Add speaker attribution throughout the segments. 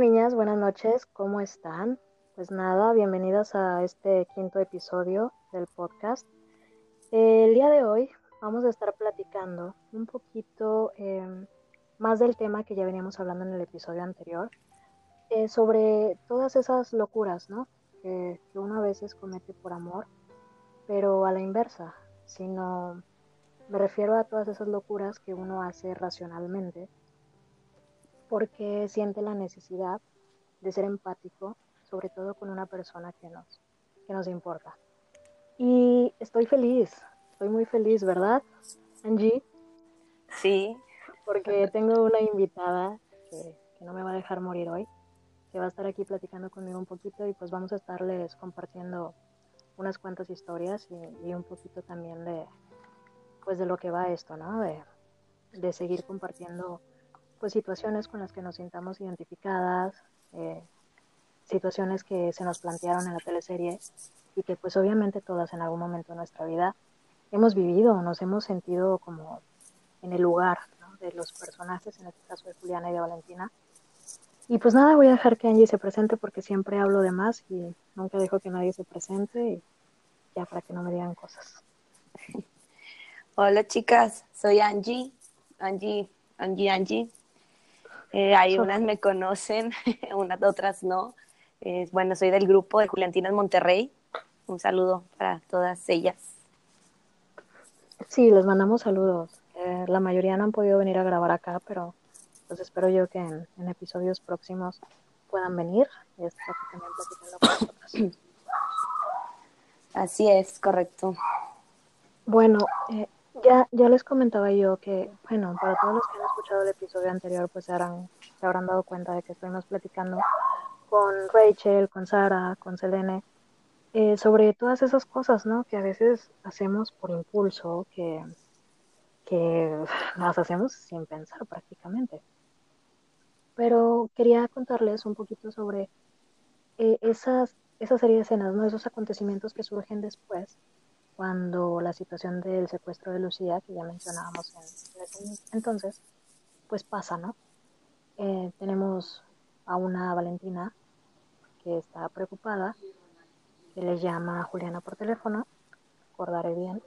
Speaker 1: niñas, buenas noches, ¿cómo están? Pues nada, bienvenidas a este quinto episodio del podcast. El día de hoy vamos a estar platicando un poquito eh, más del tema que ya veníamos hablando en el episodio anterior, eh, sobre todas esas locuras, ¿no? Que, que uno a veces comete por amor, pero a la inversa, sino me refiero a todas esas locuras que uno hace racionalmente porque siente la necesidad de ser empático, sobre todo con una persona que nos, que nos importa. Y estoy feliz, estoy muy feliz, ¿verdad, Angie?
Speaker 2: Sí.
Speaker 1: Porque tengo una invitada que, que no me va a dejar morir hoy, que va a estar aquí platicando conmigo un poquito y pues vamos a estarles compartiendo unas cuantas historias y, y un poquito también de, pues de lo que va esto, ¿no? De, de seguir compartiendo pues situaciones con las que nos sintamos identificadas, eh, situaciones que se nos plantearon en la teleserie y que pues obviamente todas en algún momento de nuestra vida hemos vivido, nos hemos sentido como en el lugar de los personajes, en este caso de Juliana y de Valentina. Y pues nada, voy a dejar que Angie se presente porque siempre hablo de más y nunca dejo que nadie se presente y ya para que no me digan cosas.
Speaker 2: Hola chicas, soy Angie, Angie, Angie, Angie. Eh, hay unas me conocen, unas otras no. Eh, bueno, soy del grupo de Juliantinas Monterrey. Un saludo para todas ellas.
Speaker 1: Sí, les mandamos saludos. Eh, la mayoría no han podido venir a grabar acá, pero pues espero yo que en, en episodios próximos puedan venir y estar aquí también platicando con nosotros.
Speaker 2: Así es, correcto.
Speaker 1: Bueno, eh, ya, ya les comentaba yo que, bueno, para todos los que han escuchado el episodio anterior, pues se, habrán, se habrán dado cuenta de que estuvimos platicando con Rachel, con Sara, con Selene, eh, sobre todas esas cosas, ¿no? Que a veces hacemos por impulso, que, que las hacemos sin pensar prácticamente. Pero quería contarles un poquito sobre eh, esas, esa serie de escenas, ¿no? Esos acontecimientos que surgen después cuando la situación del secuestro de Lucía, que ya mencionábamos en, ese entonces, pues pasa, ¿no? Eh, tenemos a una Valentina que está preocupada, que le llama a Juliana por teléfono, acordaré bien,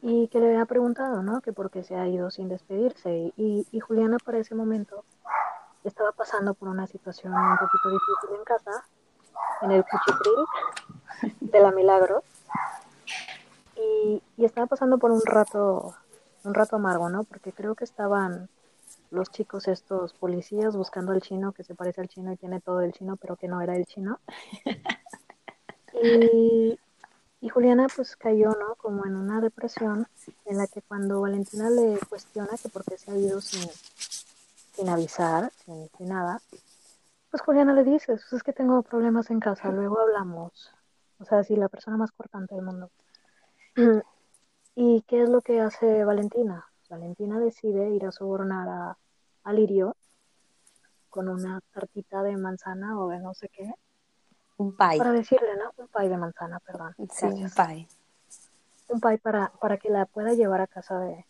Speaker 1: y que le ha preguntado, ¿no? Que por qué se ha ido sin despedirse. Y, y Juliana para ese momento estaba pasando por una situación un poquito difícil en casa, en el cuchitril de la Milagro, y, y, estaba pasando por un rato, un rato amargo, ¿no? Porque creo que estaban los chicos estos policías buscando al chino que se parece al chino y tiene todo el chino, pero que no era el chino. Y, y Juliana pues cayó, ¿no? Como en una depresión en la que cuando Valentina le cuestiona que por qué se ha ido sin, sin avisar, sin, sin nada, pues Juliana le dice, pues es que tengo problemas en casa, luego hablamos. O sea, sí, la persona más cortante del mundo. ¿Y qué es lo que hace Valentina? Valentina decide ir a sobornar a, a Lirio con una tartita de manzana o de no sé qué.
Speaker 2: Un pie.
Speaker 1: Para decirle, ¿no? Un pie de manzana, perdón.
Speaker 2: Sí, un pie.
Speaker 1: Un pie para, para que la pueda llevar a casa de,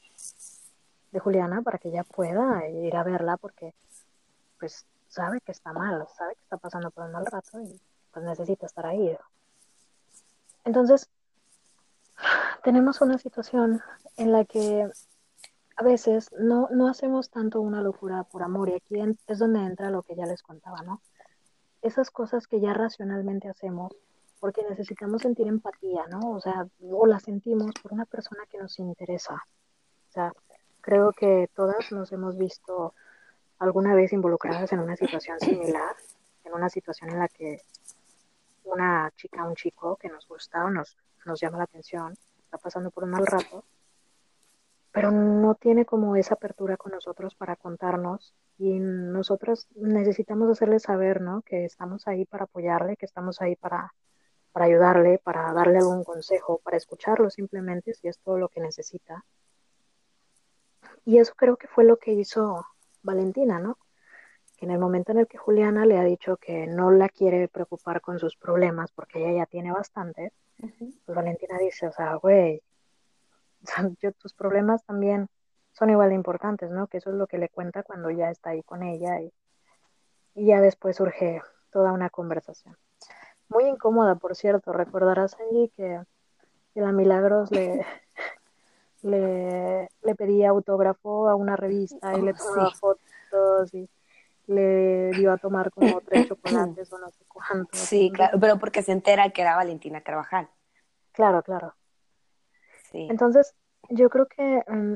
Speaker 1: de Juliana, para que ella pueda ir a verla, porque pues sabe que está mal, sabe que está pasando por un mal rato y pues necesita estar ahí. Entonces, tenemos una situación en la que a veces no, no hacemos tanto una locura por amor y aquí es donde entra lo que ya les contaba, ¿no? Esas cosas que ya racionalmente hacemos porque necesitamos sentir empatía, ¿no? O sea, o la sentimos por una persona que nos interesa. O sea, creo que todas nos hemos visto alguna vez involucradas en una situación similar, en una situación en la que una chica, un chico que nos gusta o nos, nos llama la atención, está pasando por un mal rato, pero no tiene como esa apertura con nosotros para contarnos y nosotros necesitamos hacerle saber, ¿no? Que estamos ahí para apoyarle, que estamos ahí para, para ayudarle, para darle algún consejo, para escucharlo simplemente si es todo lo que necesita. Y eso creo que fue lo que hizo Valentina, ¿no? Que en el momento en el que Juliana le ha dicho que no la quiere preocupar con sus problemas porque ella ya tiene bastante, uh -huh. pues Valentina dice, o sea, güey, yo, tus problemas también son igual de importantes, ¿no? Que eso es lo que le cuenta cuando ya está ahí con ella y, y ya después surge toda una conversación. Muy incómoda, por cierto. Recordarás allí que, que la Milagros le, le, le pedía autógrafo a una revista y le tomaba
Speaker 2: sí.
Speaker 1: fotos y le dio a tomar como tres chocolates o no sé cuántos.
Speaker 2: Sí, claro, pero porque se entera que era Valentina Carvajal.
Speaker 1: claro, claro.
Speaker 2: Sí,
Speaker 1: Entonces, yo creo que mm,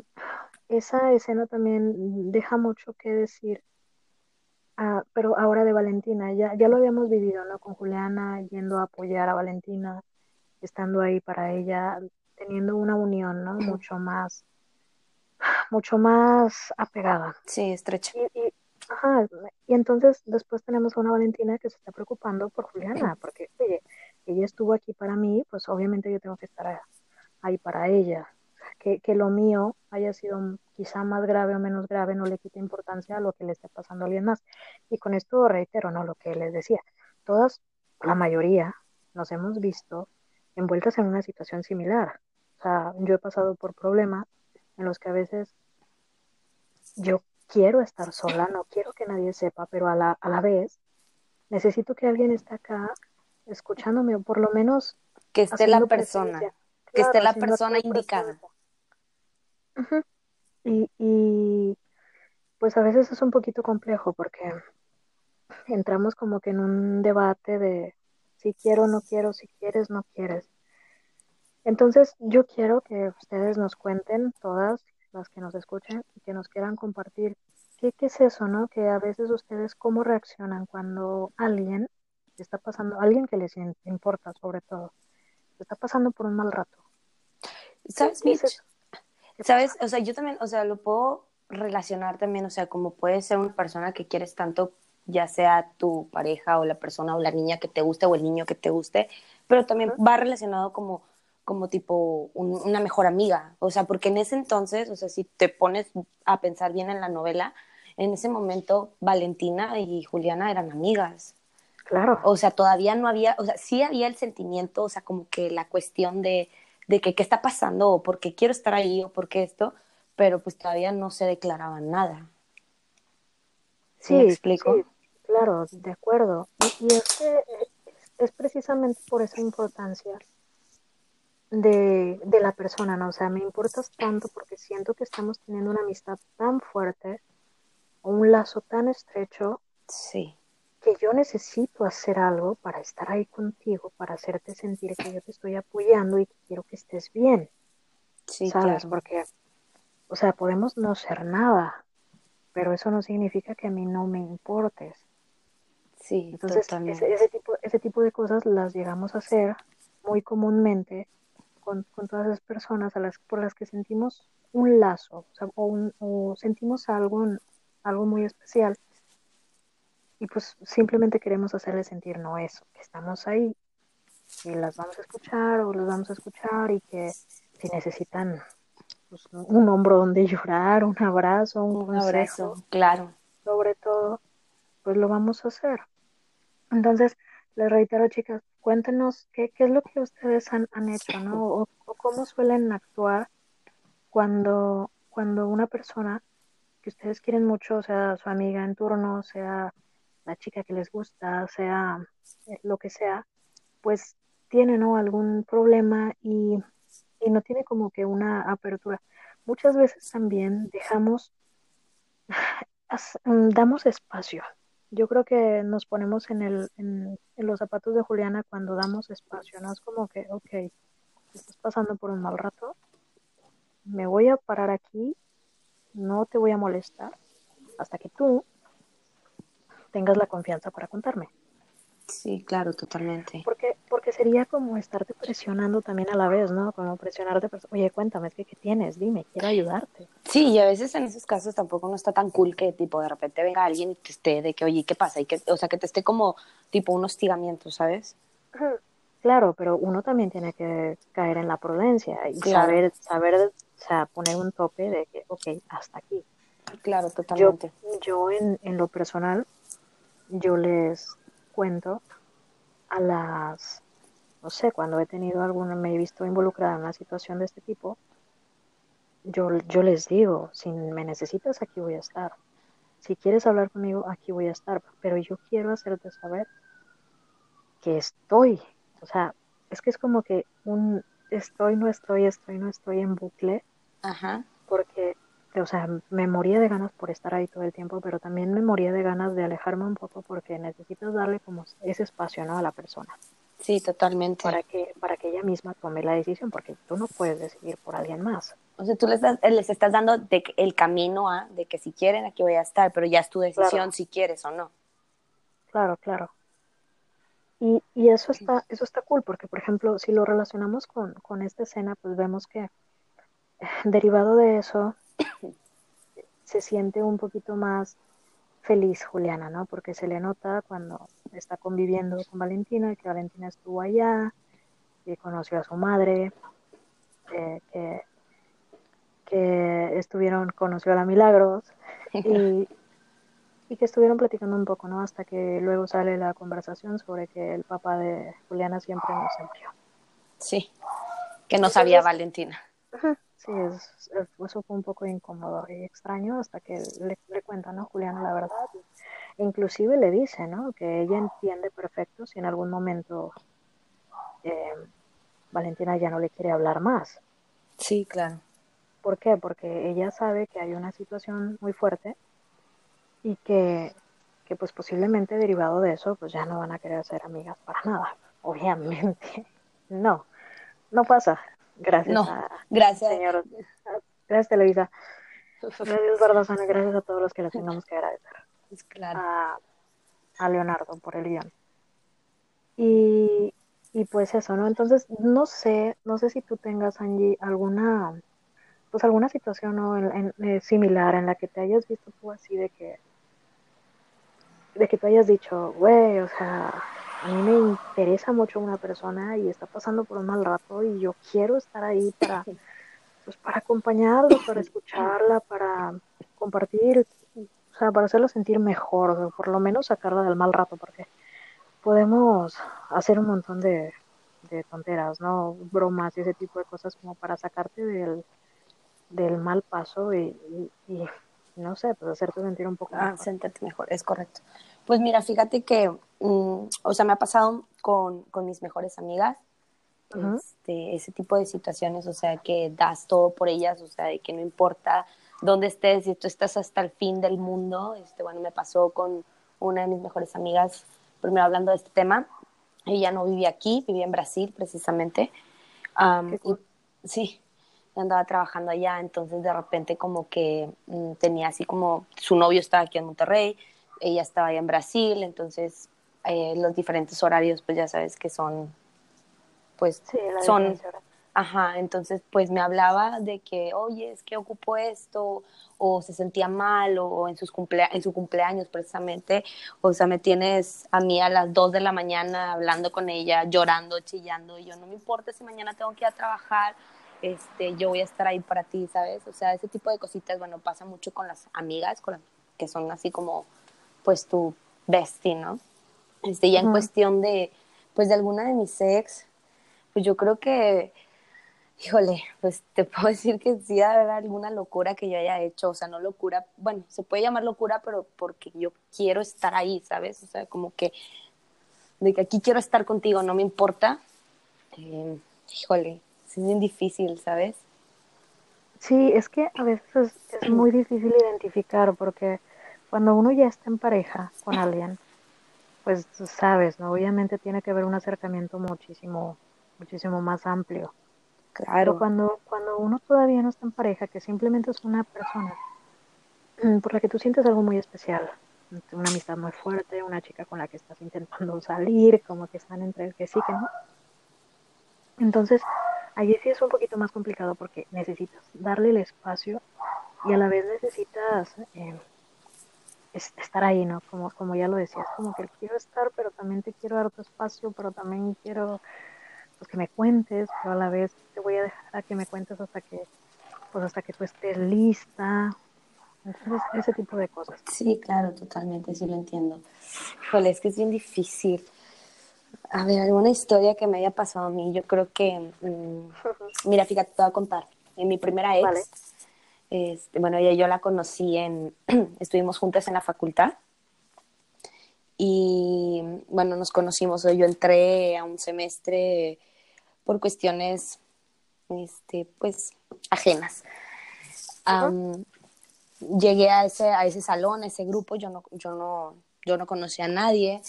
Speaker 1: esa escena también deja mucho que decir, ah, pero ahora de Valentina, ya, ya lo habíamos vivido, ¿no? Con Juliana yendo a apoyar a Valentina, estando ahí para ella, teniendo una unión, ¿no? Mucho más, mucho más apegada.
Speaker 2: sí, estrecha.
Speaker 1: Y, y, ajá, y entonces después tenemos a una Valentina que se está preocupando por Juliana, porque, oye, ella estuvo aquí para mí, pues obviamente yo tengo que estar ahí para ella. Que, que lo mío haya sido quizá más grave o menos grave no le quita importancia a lo que le esté pasando a alguien más. Y con esto reitero, ¿no? Lo que les decía, todas, la mayoría, nos hemos visto envueltas en una situación similar. O sea, yo he pasado por problemas en los que a veces yo quiero estar sola, no quiero que nadie sepa, pero a la, a la vez necesito que alguien esté acá escuchándome, o por lo menos
Speaker 2: Que esté la persona, que esté la persona indicada.
Speaker 1: Y, y pues a veces es un poquito complejo porque entramos como que en un debate de si quiero, no quiero, si quieres, no quieres. Entonces, yo quiero que ustedes nos cuenten, todas las que nos escuchen, y que nos quieran compartir qué, qué es eso, ¿no? Que a veces ustedes cómo reaccionan cuando alguien está pasando, alguien que les importa sobre todo, está pasando por un mal rato. ¿Qué,
Speaker 2: ¿Sabes,
Speaker 1: es
Speaker 2: Mitch?
Speaker 1: ¿Qué
Speaker 2: ¿Sabes?
Speaker 1: pasa?
Speaker 2: O sea, yo también, o sea, lo puedo relacionar también, o sea, como puede ser una persona que quieres tanto, ya sea tu pareja o la persona o la niña que te guste o el niño que te guste, pero también
Speaker 1: Ujú.
Speaker 2: va relacionado como, como tipo un- una mejor amiga, o sea, porque en ese entonces, o sea, si te pones a pensar bien en la novela, en ese momento Valentina y Juliana eran amigas.
Speaker 1: Claro,
Speaker 2: O sea, todavía no había, o sea, sí había el sentimiento, o sea, como que la cuestión de, de que qué está pasando, o por qué quiero estar ahí, o por qué esto, pero pues todavía no se declaraban nada. ¿Sí, me explico?
Speaker 1: sí, claro, de acuerdo. Y, y es que es precisamente por esa importancia de, de la persona, ¿no? O sea, me importas tanto porque siento que estamos teniendo una amistad tan fuerte o un lazo tan estrecho
Speaker 2: Sí,
Speaker 1: que yo necesito hacer algo para estar ahí contigo, para hacerte sentir que yo te estoy apoyando y que quiero que estés bien,
Speaker 2: sí,
Speaker 1: ¿sabes?
Speaker 2: claro.
Speaker 1: Porque, o sea, podemos no ser nada, pero eso no significa que a mí no me importes.
Speaker 2: Sí,
Speaker 1: Entonces, ese tipo, ese tipo de cosas las llegamos a hacer muy comúnmente con, con todas esas personas a las, por las que sentimos un lazo, o, sea, o, un- o sentimos algo, algo muy especial y pues simplemente queremos hacerles sentir no eso, que estamos ahí y las vamos a escuchar o los vamos a escuchar y que si necesitan pues, un hombro donde llorar, un abrazo, un,
Speaker 2: Un
Speaker 1: consejo,
Speaker 2: abrazo, claro.
Speaker 1: sobre todo, pues lo vamos a hacer. Entonces, les reitero, chicas, cuéntenos qué, qué es lo que ustedes han, han hecho, ¿no? O, o cómo suelen actuar cuando, cuando una persona que ustedes quieren mucho, sea su amiga en turno, sea la chica que les gusta, sea eh, lo que sea, pues tiene, ¿no? algún problema y, y no tiene como que una apertura. Muchas veces también dejamos, damos espacio. Yo creo que nos ponemos en el, en, en los zapatos de Juliana cuando damos espacio, ¿no? Es como que, ok, estás pasando por un mal rato, me voy a parar aquí, no te voy a molestar hasta que tú tengas la confianza para contarme.
Speaker 2: Sí, claro, totalmente.
Speaker 1: Porque, porque sería como estarte presionando también a la vez, ¿no? Como presionarte, oye, cuéntame, es que, ¿qué tienes? Dime, quiero ayudarte.
Speaker 2: Sí, y a veces en esos casos tampoco no está tan cool que tipo de repente venga alguien y te esté de que, oye, ¿qué pasa? Y que, o sea, que te esté como tipo un hostigamiento, ¿sabes?
Speaker 1: Claro, pero uno también tiene que caer en la prudencia y
Speaker 2: Claro.
Speaker 1: saber, saber, o sea, poner un tope de que, ok, hasta aquí.
Speaker 2: Claro,
Speaker 1: Yo,
Speaker 2: totalmente.
Speaker 1: yo en, en lo personal, yo les cuento a las, no sé, cuando he tenido alguna, me he visto involucrada en una situación de este tipo, yo, yo les digo, si me necesitas, aquí voy a estar. si quieres hablar conmigo, aquí voy a estar, pero yo quiero hacerte saber que estoy, o sea, es que es como que un estoy, no estoy, estoy, no estoy en bucle,
Speaker 2: Ajá.
Speaker 1: porque, o sea, me moría de ganas por estar ahí todo el tiempo, pero también me moría de ganas de alejarme un poco porque necesitas darle como ese espacio, ¿no? A la persona.
Speaker 2: Sí, totalmente.
Speaker 1: Para que, para que ella misma tome la decisión, porque tú no puedes decidir por alguien más.
Speaker 2: O sea, tú les, das, les estás dando de, el camino a de que si quieren aquí voy a estar, pero ya es tu decisión
Speaker 1: Claro.
Speaker 2: si quieres o no.
Speaker 1: Claro, claro. Y, y eso está, eso está cool, porque por ejemplo, si lo relacionamos con, con esta escena, pues vemos que eh, derivado de eso se siente un poquito más feliz Juliana, ¿no? Porque se le nota cuando está conviviendo con Valentina, que Valentina estuvo allá, que conoció a su madre, eh, que, que estuvieron, conoció a la Milagros y, y que estuvieron platicando un poco, ¿no? Hasta que luego sale la conversación sobre que el papá de Juliana siempre nos envió.
Speaker 2: Sí, que no
Speaker 1: Entonces-
Speaker 2: sabía Valentina.
Speaker 1: Sí, es- es- eso fue un poco incómodo y extraño hasta que le, le cuenta, ¿no? Juliana la verdad. Inclusive le dice, ¿no? Que ella entiende perfecto si en algún momento eh, Valentina ya no le quiere hablar más.
Speaker 2: Sí, claro.
Speaker 1: ¿Por qué? Porque ella sabe que hay una situación muy fuerte y que, que pues posiblemente derivado de eso pues ya no van a querer ser amigas para nada. Obviamente. No, no pasa. Gracias
Speaker 2: No,
Speaker 1: a
Speaker 2: Gracias.
Speaker 1: señor. Gracias Televisa. Gracias Bardazana, gracias a todos los que les tengamos que agradecer.
Speaker 2: Pues claro.
Speaker 1: A, a Leonardo por el guion. Y, y pues eso, ¿no? Entonces, no sé, no sé si tú tengas, Angie, alguna, pues alguna situación ¿no? en- en- eh, similar en la que te hayas visto tú así de que, de que tú hayas dicho, güey, o sea, a mí me interesa mucho una persona y está pasando por un mal rato y yo quiero estar ahí para, pues para acompañarla, para escucharla, para compartir, o sea, para hacerla sentir mejor, o sea, por lo menos sacarla del mal rato, porque podemos hacer un montón de, de tonteras, ¿no? Bromas y ese tipo de cosas como para sacarte del, del mal paso y, y- y, no sé, pues hacerte sentir un poco
Speaker 2: Ah,
Speaker 1: mejor.
Speaker 2: sentirte mejor, es correcto. Pues mira, fíjate que, mm, o sea, me ha pasado con, con mis mejores amigas, este, ese tipo de situaciones, o sea, que das todo por ellas, o sea, de que no importa dónde estés, si tú estás hasta el fin del mundo, este, bueno, me pasó con una de mis mejores amigas, primero hablando de este tema, ella no vivía aquí, vivía en Brasil precisamente,
Speaker 1: cool.
Speaker 2: y- sí, andaba trabajando allá, entonces de repente como que mm, tenía así como, su novio estaba aquí en Monterrey, ella estaba allá en Brasil, entonces eh, los diferentes horarios pues ya sabes que son, pues
Speaker 1: Sí, la
Speaker 2: son, ajá, entonces pues me hablaba de que, oye, es que ocupo esto, o se sentía mal, o en, sus cumplea en su cumpleaños precisamente, o sea, me tienes a mí a las 2 de la mañana hablando con ella, llorando, chillando, y yo no me importa si mañana tengo que ir a trabajar, este, yo voy a estar ahí para ti, ¿sabes? O sea, ese tipo de cositas, bueno, pasa mucho con las amigas, con las que son así como, pues, tu bestie, ¿no? Este, ya en cuestión de, pues, de alguna de mis ex, pues yo creo que, híjole, pues te puedo decir que sí haber alguna locura que yo haya hecho, o sea, no locura, bueno, se puede llamar locura, pero porque yo quiero estar ahí, ¿sabes? O sea, como que, de que aquí quiero estar contigo, no me importa. Eh, híjole, es bien difícil, ¿sabes?
Speaker 1: Sí, es que a veces es, es muy difícil identificar porque cuando uno ya está en pareja con alguien, pues tú sabes, ¿no? Obviamente tiene que haber un acercamiento muchísimo, muchísimo más amplio. Pero
Speaker 2: Claro,
Speaker 1: cuando, cuando uno todavía no está en pareja, que simplemente es una persona mm, por la que tú sientes algo muy especial, una amistad muy fuerte, una chica con la que estás intentando salir, como que están entre el que sí, que no. Entonces, allí sí es un poquito más complicado porque necesitas darle el espacio y a la vez necesitas eh, es- estar ahí, ¿no? Como, como ya lo decías, como que quiero estar, pero también te quiero dar tu espacio, pero también quiero pues, que me cuentes, pero a la vez te voy a dejar a que me cuentes hasta que, pues hasta que tú estés lista. Entonces, ese tipo de cosas.
Speaker 2: sí, claro, totalmente, sí lo entiendo. Híjole, es que es bien difícil. A ver, alguna historia que me haya pasado a mí, yo creo que, mm, mira, fíjate, te voy a contar. En mi primera ex,
Speaker 1: Vale.
Speaker 2: Este, bueno, ella yo la conocí en, estuvimos juntas en la facultad y bueno, nos conocimos, yo entré a un semestre por cuestiones, este, pues, ajenas. llegué a ese, a ese salón, a ese grupo, yo no, yo no, yo no conocía a nadie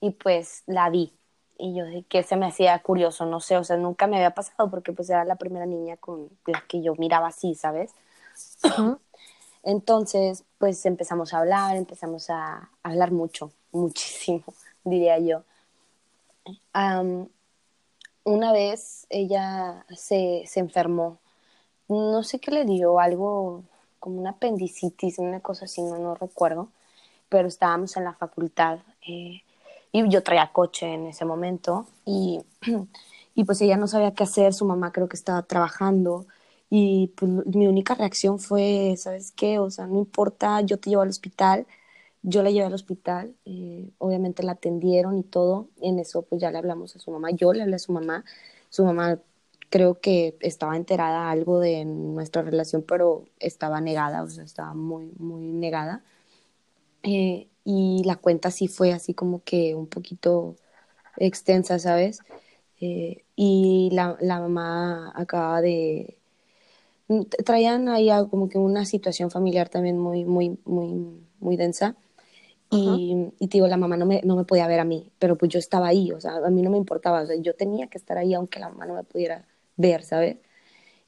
Speaker 2: y pues la vi. Y yo que se me hacía curioso, no sé, o sea, nunca me había pasado porque pues era la primera niña con la que yo miraba así, ¿sabes? Entonces, pues empezamos a hablar, empezamos a hablar mucho, muchísimo, diría yo. una vez ella se, se, enfermó, no sé qué le dio, algo como una apendicitis, una cosa así, no, no recuerdo, pero estábamos en la facultad eh, y yo traía coche en ese momento y, y pues ella no sabía qué hacer, su mamá creo que estaba trabajando y pues mi única reacción fue, ¿sabes qué? O sea, no importa, yo te llevo al hospital, yo la llevé al hospital, eh, obviamente la atendieron y todo, en eso pues ya le hablamos a su mamá, yo le hablé a su mamá, su mamá creo que estaba enterada algo de nuestra relación, pero estaba negada, o sea, estaba muy, muy negada. Eh, y la cuenta sí fue así como que un poquito extensa, ¿sabes? Eh, y la, la mamá acaba de, traían ahí como que una situación familiar también muy, muy, muy, muy densa. Y, y, te digo, la mamá no me, no me podía ver a mí, pero pues yo estaba ahí, o sea, a mí no me importaba, o sea, yo tenía que estar ahí aunque la mamá no me pudiera ver, ¿sabes?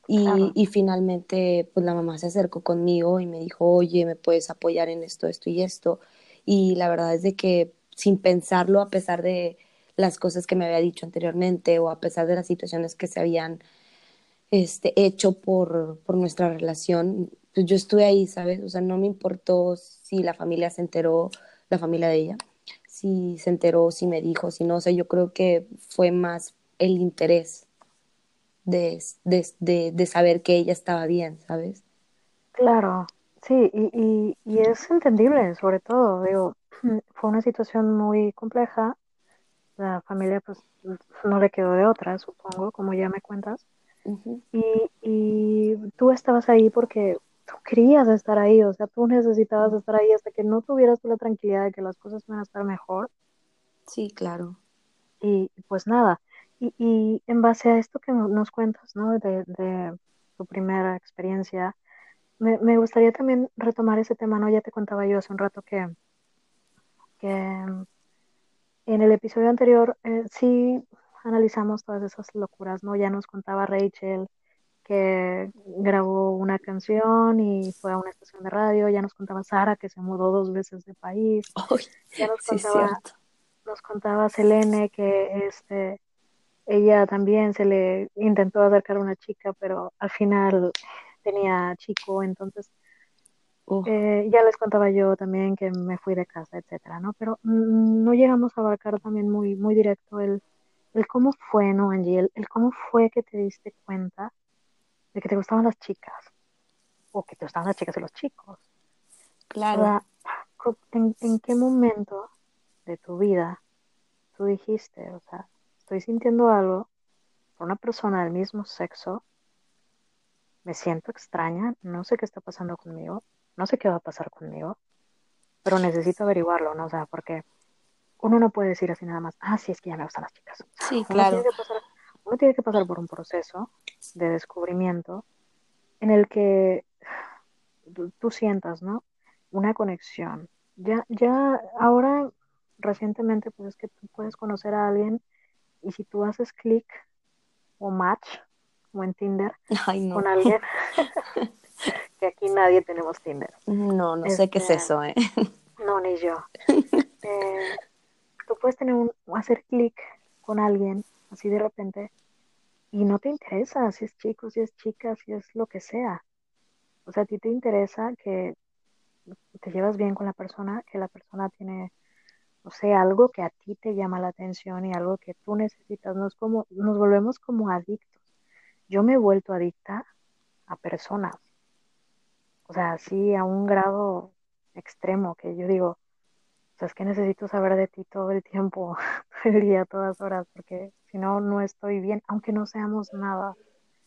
Speaker 2: Y, y, finalmente, pues la mamá se acercó conmigo y me dijo, oye, ¿me puedes apoyar en esto, esto y esto? Y la verdad es de que sin pensarlo, a pesar de las cosas que me había dicho anteriormente o a pesar de las situaciones que se habían este, hecho por, por nuestra relación, pues yo estuve ahí, ¿sabes? O sea, no me importó si la familia se enteró, la familia de ella, si se enteró, si me dijo, si no, o sea, yo creo que fue más el interés de, de, de, de saber que ella estaba bien, ¿sabes?
Speaker 1: Claro, sí, y, y, y es entendible, sobre todo, digo, fue una situación muy compleja, la familia pues no le quedó de otra, supongo, como ya me cuentas y, y, tú estabas ahí porque tú querías estar ahí, o sea, tú necesitabas estar ahí hasta que no tuvieras la tranquilidad de que las cosas van a estar mejor.
Speaker 2: Sí, claro.
Speaker 1: Y pues nada, y, y en base a esto que nos cuentas, ¿no? De, de tu primera experiencia, me, me, gustaría también retomar ese tema, ¿no? Ya te contaba yo hace un rato que, que en el episodio anterior eh, sí analizamos todas esas locuras, ¿no? Ya nos contaba Rachel que grabó una canción y fue a una estación de radio, ya nos contaba Sara que se mudó dos veces de país, ya nos contaba, nos contaba Selene que este ella también se le intentó acercar a una chica, pero al final tenía chico, entonces eh, ya les contaba yo también que me fui de casa, etcétera, ¿no? Pero no llegamos a abarcar también muy, muy directo el, el cómo fue, ¿no, Angie? El, cómo fue que te diste cuenta de que te gustaban las chicas o que te gustaban las chicas y los chicos.
Speaker 2: Claro.
Speaker 1: ¿en, ¿En qué momento de tu vida tú dijiste, o sea, estoy sintiendo algo por una persona del mismo sexo, me siento extraña, no sé qué está pasando conmigo, no sé qué va a pasar conmigo, pero necesito averiguarlo, ¿no? O sea, porque uno no puede decir así nada más, ah, sí, es que ya me gustan las chicas.
Speaker 2: Sí,
Speaker 1: uno
Speaker 2: claro.
Speaker 1: Tiene pasar, uno tiene que pasar por un proceso de descubrimiento en el que tú, sientas, ¿no? Una conexión. Ya, ya ahora, recientemente, pues es que tú puedes conocer a alguien y si tú haces clic o match, o en Tinder, con alguien, que aquí nadie tenemos Tinder.
Speaker 2: No, no sé qué es este, eso, ¿eh?
Speaker 1: No, ni yo. Eh, tú puedes tener un, hacer clic con alguien así de repente y no te interesa si es chico, si es chica, si es lo que sea. O sea, a ti te interesa que te llevas bien con la persona, que la persona tiene, no sé, algo que a ti te llama la atención y algo que tú necesitas. Nos, como, nos volvemos como adictos. Yo me he vuelto adicta a personas. O sea, así a un grado extremo que yo digo, sea, es que necesito saber de ti todo el tiempo, todo el día, todas horas, porque si no, no estoy bien, aunque no seamos nada.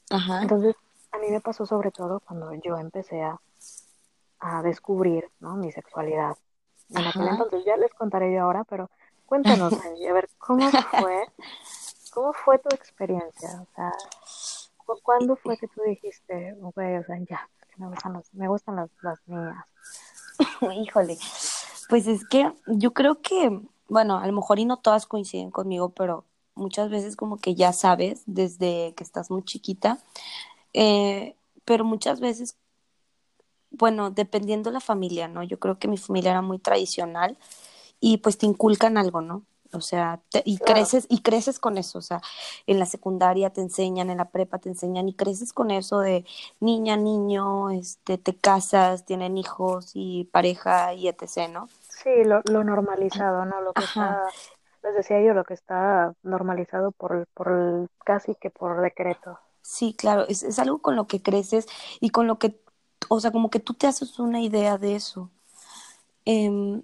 Speaker 2: Ajá.
Speaker 1: Entonces, a mí me pasó sobre todo cuando yo empecé a, a descubrir ¿no? mi sexualidad. En aquel entonces ya les contaré yo ahora, pero cuéntanos, Angie, a ver, ¿cómo fue, cómo fue tu experiencia? O sea, ¿cuándo fue que tú dijiste, güey, o sea, ya, me gustan, las, me gustan las, las niñas?
Speaker 2: Híjole, pues es que yo creo que, bueno, a lo mejor y no todas coinciden conmigo, pero muchas veces como que ya sabes desde que estás muy chiquita, eh, pero muchas veces, bueno, dependiendo de la familia, ¿no? Yo creo que mi familia era muy tradicional y pues te inculcan algo, ¿no? O sea, y creces y creces con eso, o sea, en la secundaria te enseñan, en la prepa te enseñan y creces con eso de niña, niño, este, te casas, tienen hijos y pareja y etc., ¿no?
Speaker 1: Sí, lo, lo normalizado, ¿no? Lo que está, les decía yo, lo que está normalizado por, por casi que por decreto.
Speaker 2: Sí, claro, es, es algo con lo que creces y con lo que, o sea, como que tú te haces una idea de eso. Eh,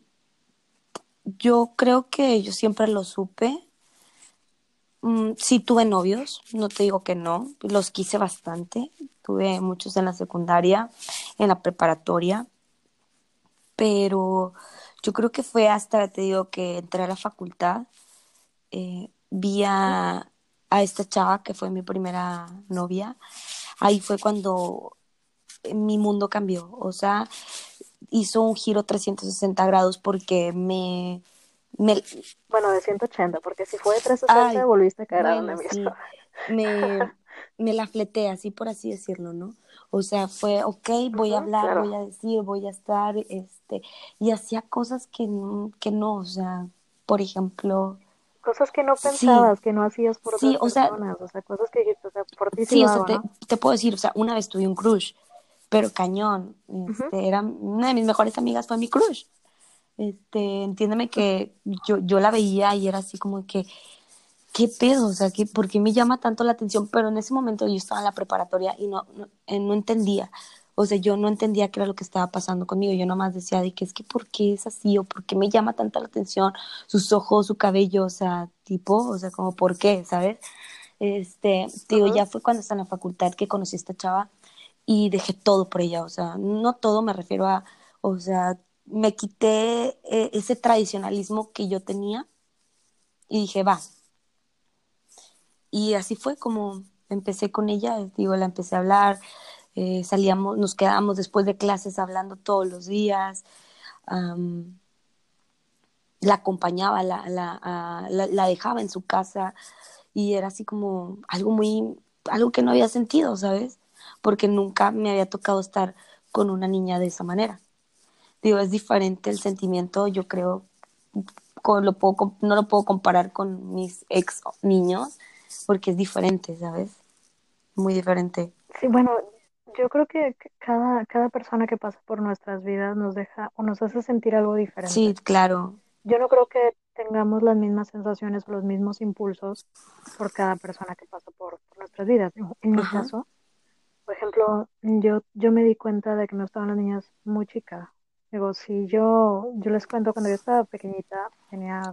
Speaker 2: yo creo que yo siempre lo supe. Mm, sí tuve novios, no te digo que no, los quise bastante. Tuve muchos en la secundaria, en la preparatoria, pero yo creo que fue hasta, te digo, que entré a la facultad, eh, vi a, a esta chava que fue mi primera novia. Ahí fue cuando mi mundo cambió, o sea, hizo un giro 360 grados porque me... me...
Speaker 1: Bueno, de 180, porque si fue de 360 volviste a caer a donde mismo.
Speaker 2: Me, me la fleté, así por así decirlo, ¿no? O sea, fue, ok, voy a hablar, voy a decir, voy a estar, este, y hacía cosas que, que no, o sea, por ejemplo...
Speaker 1: Cosas que no pensabas, que no hacías por otras o personas, o sea, cosas que dijiste, o sea, por ti
Speaker 2: sí, o sea, te, te, puedo decir, o sea, una vez tuve un crush, pero cañón. Este, era, una de mis mejores amigas fue mi crush. Este, entiéndeme que yo, yo la veía y era así como que, ¿qué pedo? O sea, ¿qué, ¿por qué me llama tanto la atención? Pero en ese momento yo estaba en la preparatoria y no, no, eh, no entendía. O sea, yo no entendía qué era lo que estaba pasando conmigo. Yo nomás decía de que es que por qué es así o por qué me llama tanta la atención sus ojos, su cabello, o sea, tipo, o sea, como por qué, ¿sabes? Este, digo, ya fue cuando estaba en la facultad que conocí a esta chava y dejé todo por ella, o sea, no todo me refiero a, o sea, me quité eh, ese tradicionalismo que yo tenía y dije, va. Y así fue como empecé con ella, digo, la empecé a hablar, eh, salíamos, nos quedábamos después de clases hablando todos los días, la acompañaba, la, la, la, la, dejaba en su casa y era así como algo muy, algo que no había sentido, ¿sabes? Porque nunca me había tocado estar con una niña de esa manera. Digo, es diferente el sentimiento, yo creo, con lo puedo, no lo puedo comparar con mis ex niños, porque es diferente, ¿sabes? Muy diferente.
Speaker 1: Sí, bueno, yo creo que cada, cada persona que pasa por nuestras vidas nos deja o nos hace sentir algo diferente.
Speaker 2: Sí, claro.
Speaker 1: Yo no creo que tengamos las mismas sensaciones o los mismos impulsos por cada persona que pasa por, nuestras vidas. En mi caso, por ejemplo, yo, yo me di cuenta de que me gustaban las niñas muy chicas. Digo, si yo, yo les cuento cuando yo estaba pequeñita, tenía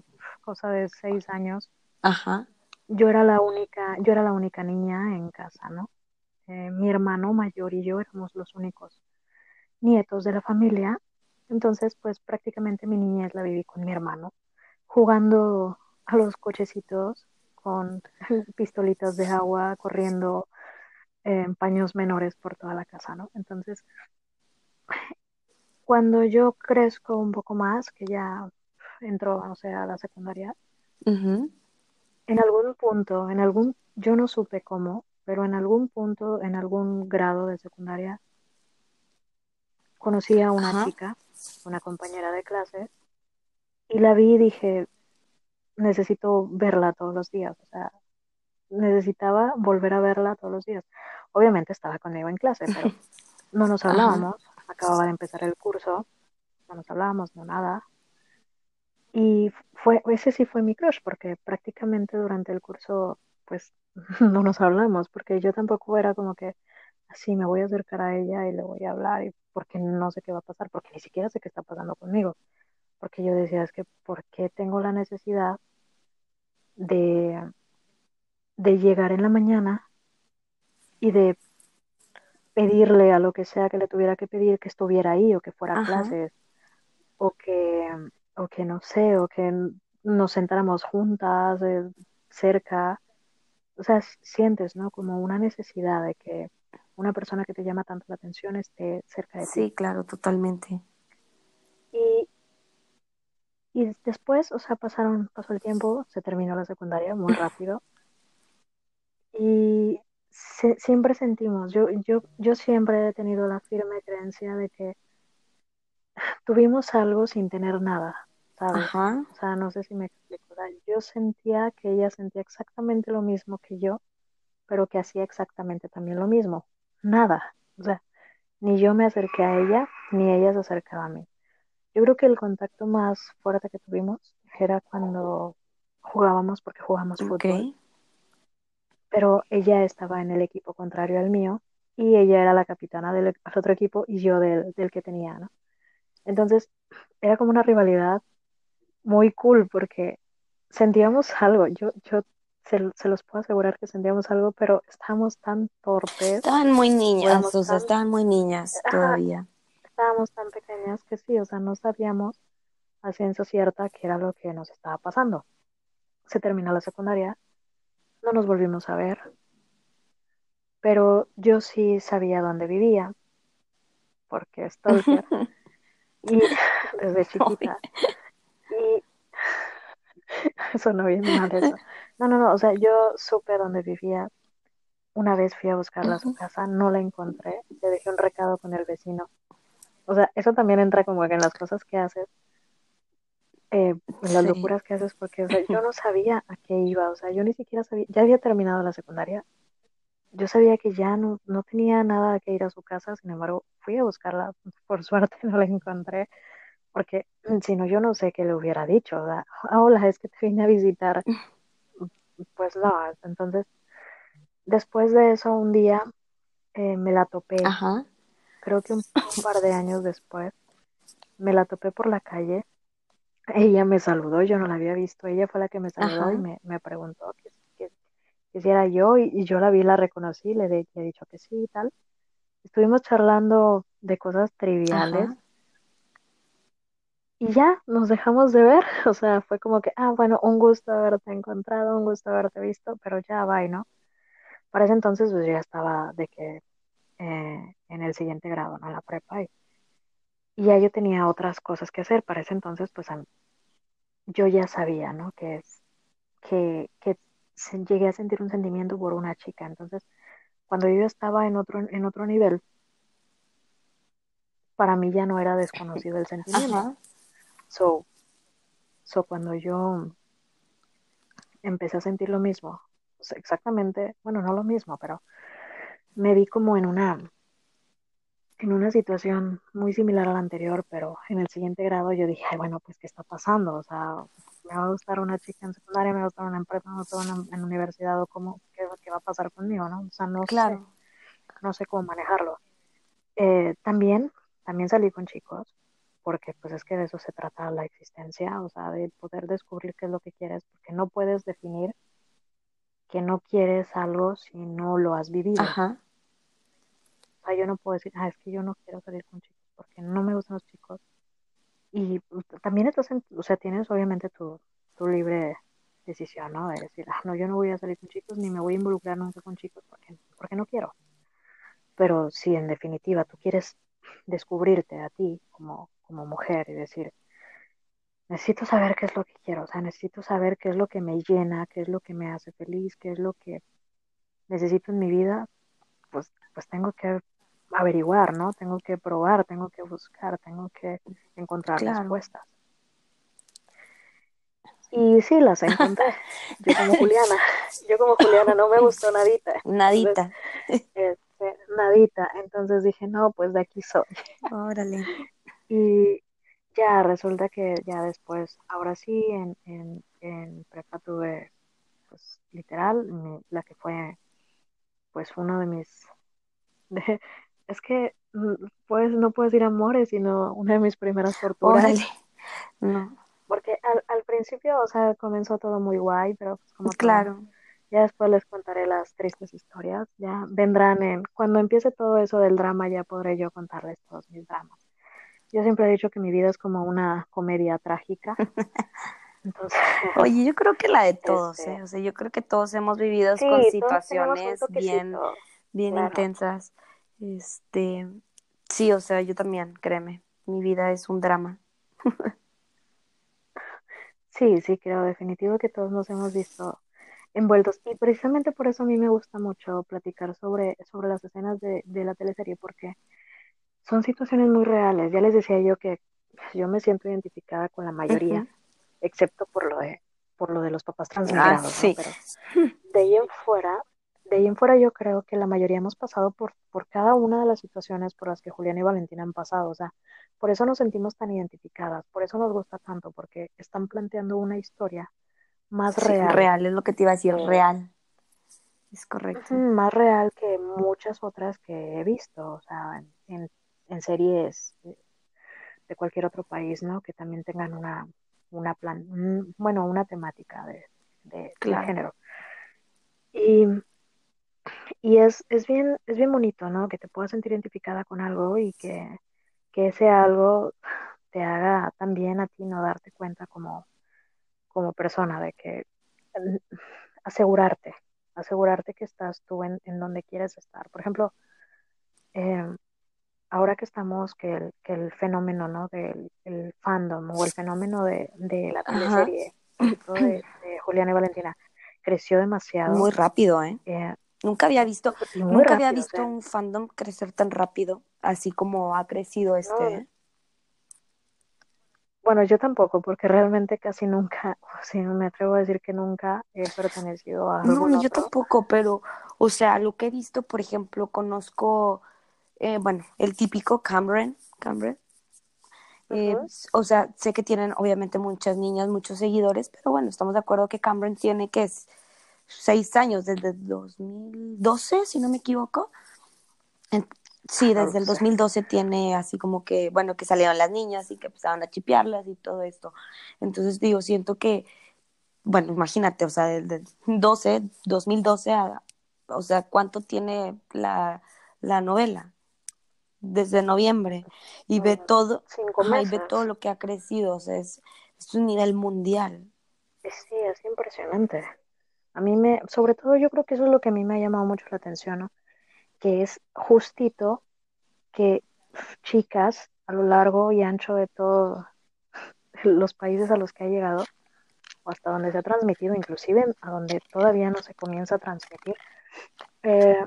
Speaker 1: cosa de seis años,
Speaker 2: Ajá.
Speaker 1: yo era la única, yo era la única niña en casa, ¿no? Eh, mi hermano mayor y yo éramos los únicos nietos de la familia. Entonces, pues prácticamente mi niñez la viví con mi hermano, jugando a los cochecitos con pistolitas de agua, corriendo en paños menores por toda la casa, ¿no? Entonces, cuando yo crezco un poco más, que ya entro, o sea, a la secundaria, en algún punto, en algún, yo no supe cómo, pero en algún punto, en algún grado de secundaria, conocí a una chica, una compañera de clase, y la vi y dije, necesito verla todos los días, o sea, necesitaba volver a verla todos los días. Obviamente estaba conmigo en clase, pero no nos hablábamos. Acababa de empezar el curso, no nos hablábamos, no nada. Y fue, ese sí fue mi crush, porque prácticamente durante el curso, pues, no nos hablamos, porque yo tampoco era como que así me voy a acercar a ella y le voy a hablar, y porque no sé qué va a pasar, porque ni siquiera sé qué está pasando conmigo. Porque yo decía, es que, ¿por qué tengo la necesidad de de llegar en la mañana y de pedirle a lo que sea que le tuviera que pedir que estuviera ahí o que fuera a
Speaker 2: Ajá.
Speaker 1: clases o que, o que no sé, o que nos sentáramos juntas eh, cerca. O sea, sientes, ¿no? Como una necesidad de que una persona que te llama tanto la atención esté cerca de ti.
Speaker 2: Sí, claro, totalmente.
Speaker 1: Y, y después, o sea, pasaron, pasó el tiempo, se terminó la secundaria muy rápido. Y se- siempre sentimos, yo, yo, yo siempre he tenido la firme creencia de que tuvimos algo sin tener nada, ¿sabes?
Speaker 2: Ajá.
Speaker 1: O sea, no sé si me explico. Yo sentía que ella sentía exactamente lo mismo que yo, pero que hacía exactamente también lo mismo. Nada. O sea, ni yo me acerqué a ella, ni ella se acercaba a mí. Yo creo que el contacto más fuerte que tuvimos era cuando jugábamos, porque jugamos
Speaker 2: Ok.
Speaker 1: fútbol, pero ella estaba en el equipo contrario al mío y ella era la capitana del, del otro equipo y yo del, del que tenía, ¿no? Entonces, era como una rivalidad muy cool porque sentíamos algo. Yo, yo se, se los puedo asegurar que sentíamos algo, pero estábamos tan torpes,
Speaker 2: Estaban muy niñas, o sea,
Speaker 1: tan,
Speaker 2: estaban muy niñas todavía.
Speaker 1: estábamos tan pequeñas que sí, o sea, no sabíamos a ciencia cierta qué era lo que nos estaba pasando. Se terminó la secundaria, no nos volvimos a ver, pero yo sí sabía dónde vivía, porque stalker, y desde chiquita. Y sonó bien mal eso. No, no, no, o sea, yo supe dónde vivía. Una vez fui a buscarla a su casa, no la encontré, le dejé un recado con el vecino. O sea, eso también entra como que en las cosas que haces, eh, en las
Speaker 2: Sí.
Speaker 1: locuras que haces, porque, o sea, yo no sabía a qué iba, o sea, yo ni siquiera sabía, ya había terminado la secundaria, yo sabía que ya no, no tenía nada que ir a su casa, sin embargo, fui a buscarla, por suerte no la encontré, porque mm, si no, yo no sé qué le hubiera dicho, o sea, hola, es que te vine a visitar, pues no, entonces, después de eso, un día eh, me la topé,
Speaker 2: Ajá.
Speaker 1: creo que un, un par de años después, me la topé por la calle, ella me saludó, yo no la había visto, ella fue la que me saludó y me, me preguntó que, que, que si era yo y, y yo la vi, la reconocí, le, de- le he dicho que sí y tal. Estuvimos charlando de cosas triviales
Speaker 2: Ajá.
Speaker 1: y ya nos dejamos de ver, o sea, fue como que, ah, bueno, un gusto haberte encontrado, un gusto haberte visto, pero ya, bye, ¿no? Para ese entonces pues ya estaba de que eh, en el siguiente grado, ¿no? En la prepa y, y ya yo tenía otras cosas que hacer. Para ese entonces pues yo ya sabía, ¿no? Que es que, que llegué a sentir un sentimiento por una chica. Entonces, cuando yo estaba en otro, en otro nivel, para mí ya no era desconocido el sentimiento.
Speaker 2: Ajá.
Speaker 1: So, so cuando yo empecé a sentir lo mismo, exactamente, bueno, no lo mismo, pero me vi como en una, en una situación muy similar a la anterior, pero en el siguiente grado yo dije, ay, bueno, pues, ¿qué está pasando? O sea, me va a gustar una chica en secundaria, me va a gustar una en prepa, me va a gustar una en universidad, o cómo, qué, qué va a pasar conmigo, ¿no? O sea, no sé,
Speaker 2: Claro.
Speaker 1: no sé cómo manejarlo. Eh, también, también salí con chicos, porque pues es que de eso se trata la existencia, o sea, de poder descubrir qué es lo que quieres, porque no puedes definir que no quieres algo si no lo has vivido.
Speaker 2: Ajá.
Speaker 1: Sea, yo no puedo decir, ah, es que yo no quiero salir con chicos porque no me gustan los chicos. Y pues, también estás en, o sea, tienes obviamente tu, tu libre decisión, ¿no? De decir, ah, no, yo no voy a salir con chicos ni me voy a involucrar nunca con chicos porque, porque no quiero. Pero si en definitiva tú quieres descubrirte a ti como, como mujer y decir, necesito saber qué es lo que quiero, o sea, necesito saber qué es lo que me llena, qué es lo que me hace feliz, qué es lo que necesito en mi vida, pues, pues tengo que averiguar, ¿no? Tengo que probar, tengo que buscar, tengo que encontrar
Speaker 2: Claro.
Speaker 1: respuestas. Y sí, las encontré. Yo como Juliana, yo como Juliana no me gustó nadita. Entonces,
Speaker 2: Nadita.
Speaker 1: este, nadita. Entonces dije, no, pues de aquí soy.
Speaker 2: Órale.
Speaker 1: Y ya resulta que ya después, ahora sí, en, en, en prepa tuve, pues literal, mi- la que fue, pues uno de mis, de- es que, mm, pues no puedo decir amores, sino una de mis primeras torturas.
Speaker 2: No.
Speaker 1: porque al, al principio, o sea, comenzó todo muy guay, pero pues como todo, ¿no?
Speaker 2: Claro.
Speaker 1: Ya después les contaré las tristes historias. Ya vendrán en, cuando empiece todo eso del drama, ya podré yo contarles todos mis dramas. Yo siempre he dicho que mi vida es como una comedia trágica. Entonces,
Speaker 2: Oye, yo creo que la de todos, este, ¿eh? O sea, yo creo que todos hemos vivido con situaciones bien, bien intensas. Este, sí, o sea, yo también, créeme, mi vida es un drama.
Speaker 1: sí, sí, creo definitivo que todos nos hemos visto envueltos. Y precisamente por eso a mí me gusta mucho platicar sobre, sobre las escenas de, de la teleserie, porque son situaciones muy reales. Ya les decía yo que yo me siento identificada con la mayoría, excepto por lo de por lo de los papás transmigrados, ah, sí. Pero de ahí en fuera, de ahí en fuera yo creo que la mayoría hemos pasado por, por cada una de las situaciones por las que Julián y Valentina han pasado. O sea, por eso nos sentimos tan identificadas, por eso nos gusta tanto, porque están planteando una historia más real.
Speaker 2: Real, es lo que te iba a decir, real. Es correcto.
Speaker 1: Más real que muchas otras que he visto, o sea, en, en series de cualquier otro país, ¿no? Que también tengan una, una plan, bueno, una temática de, de, género. Y, y es, es, bien, es bien bonito, ¿no? Que te puedas sentir identificada con algo y que, que ese algo te haga también a ti no darte cuenta como, como persona de que asegurarte, asegurarte que estás tú en, en donde quieres estar. Por ejemplo, eh, ahora que estamos, que el, que el fenómeno, ¿no? Del el fandom o el fenómeno de, de la teleserie de, de Juliana y Valentina creció demasiado.
Speaker 2: Muy rápido, ¿eh? eh nunca había visto, nunca había visto un fandom crecer tan rápido, así como ha crecido este. ¿eh?
Speaker 1: Bueno, yo tampoco, porque realmente casi nunca, o sea, me atrevo a decir que nunca he pertenecido a.
Speaker 2: No, yo tampoco, pero, o sea, lo que he visto, por ejemplo, conozco eh, bueno, el típico Cameron, Cameron. Eh, o sea, sé que tienen obviamente muchas niñas, muchos seguidores, pero bueno, estamos de acuerdo que Cameron tiene que es seis años, desde 2012, si no me equivoco. sí, desde el 2012 tiene así como que, bueno, que salieron las niñas y que empezaron a chipearlas y todo esto. Entonces digo, siento que, bueno, imagínate, o sea, desde 12, 2012 a, o sea, ¿cuánto tiene la, la novela? desde noviembre y ve todo, y ve todo lo que ha crecido, o sea, es, es un nivel mundial.
Speaker 1: Sí, es impresionante. A mí me, sobre todo yo creo que eso es lo que a mí me ha llamado mucho la atención, ¿no? Que es justito que chicas a lo largo y ancho de todos los países a los que ha llegado, o hasta donde se ha transmitido, inclusive a donde todavía no se comienza a transmitir, eh,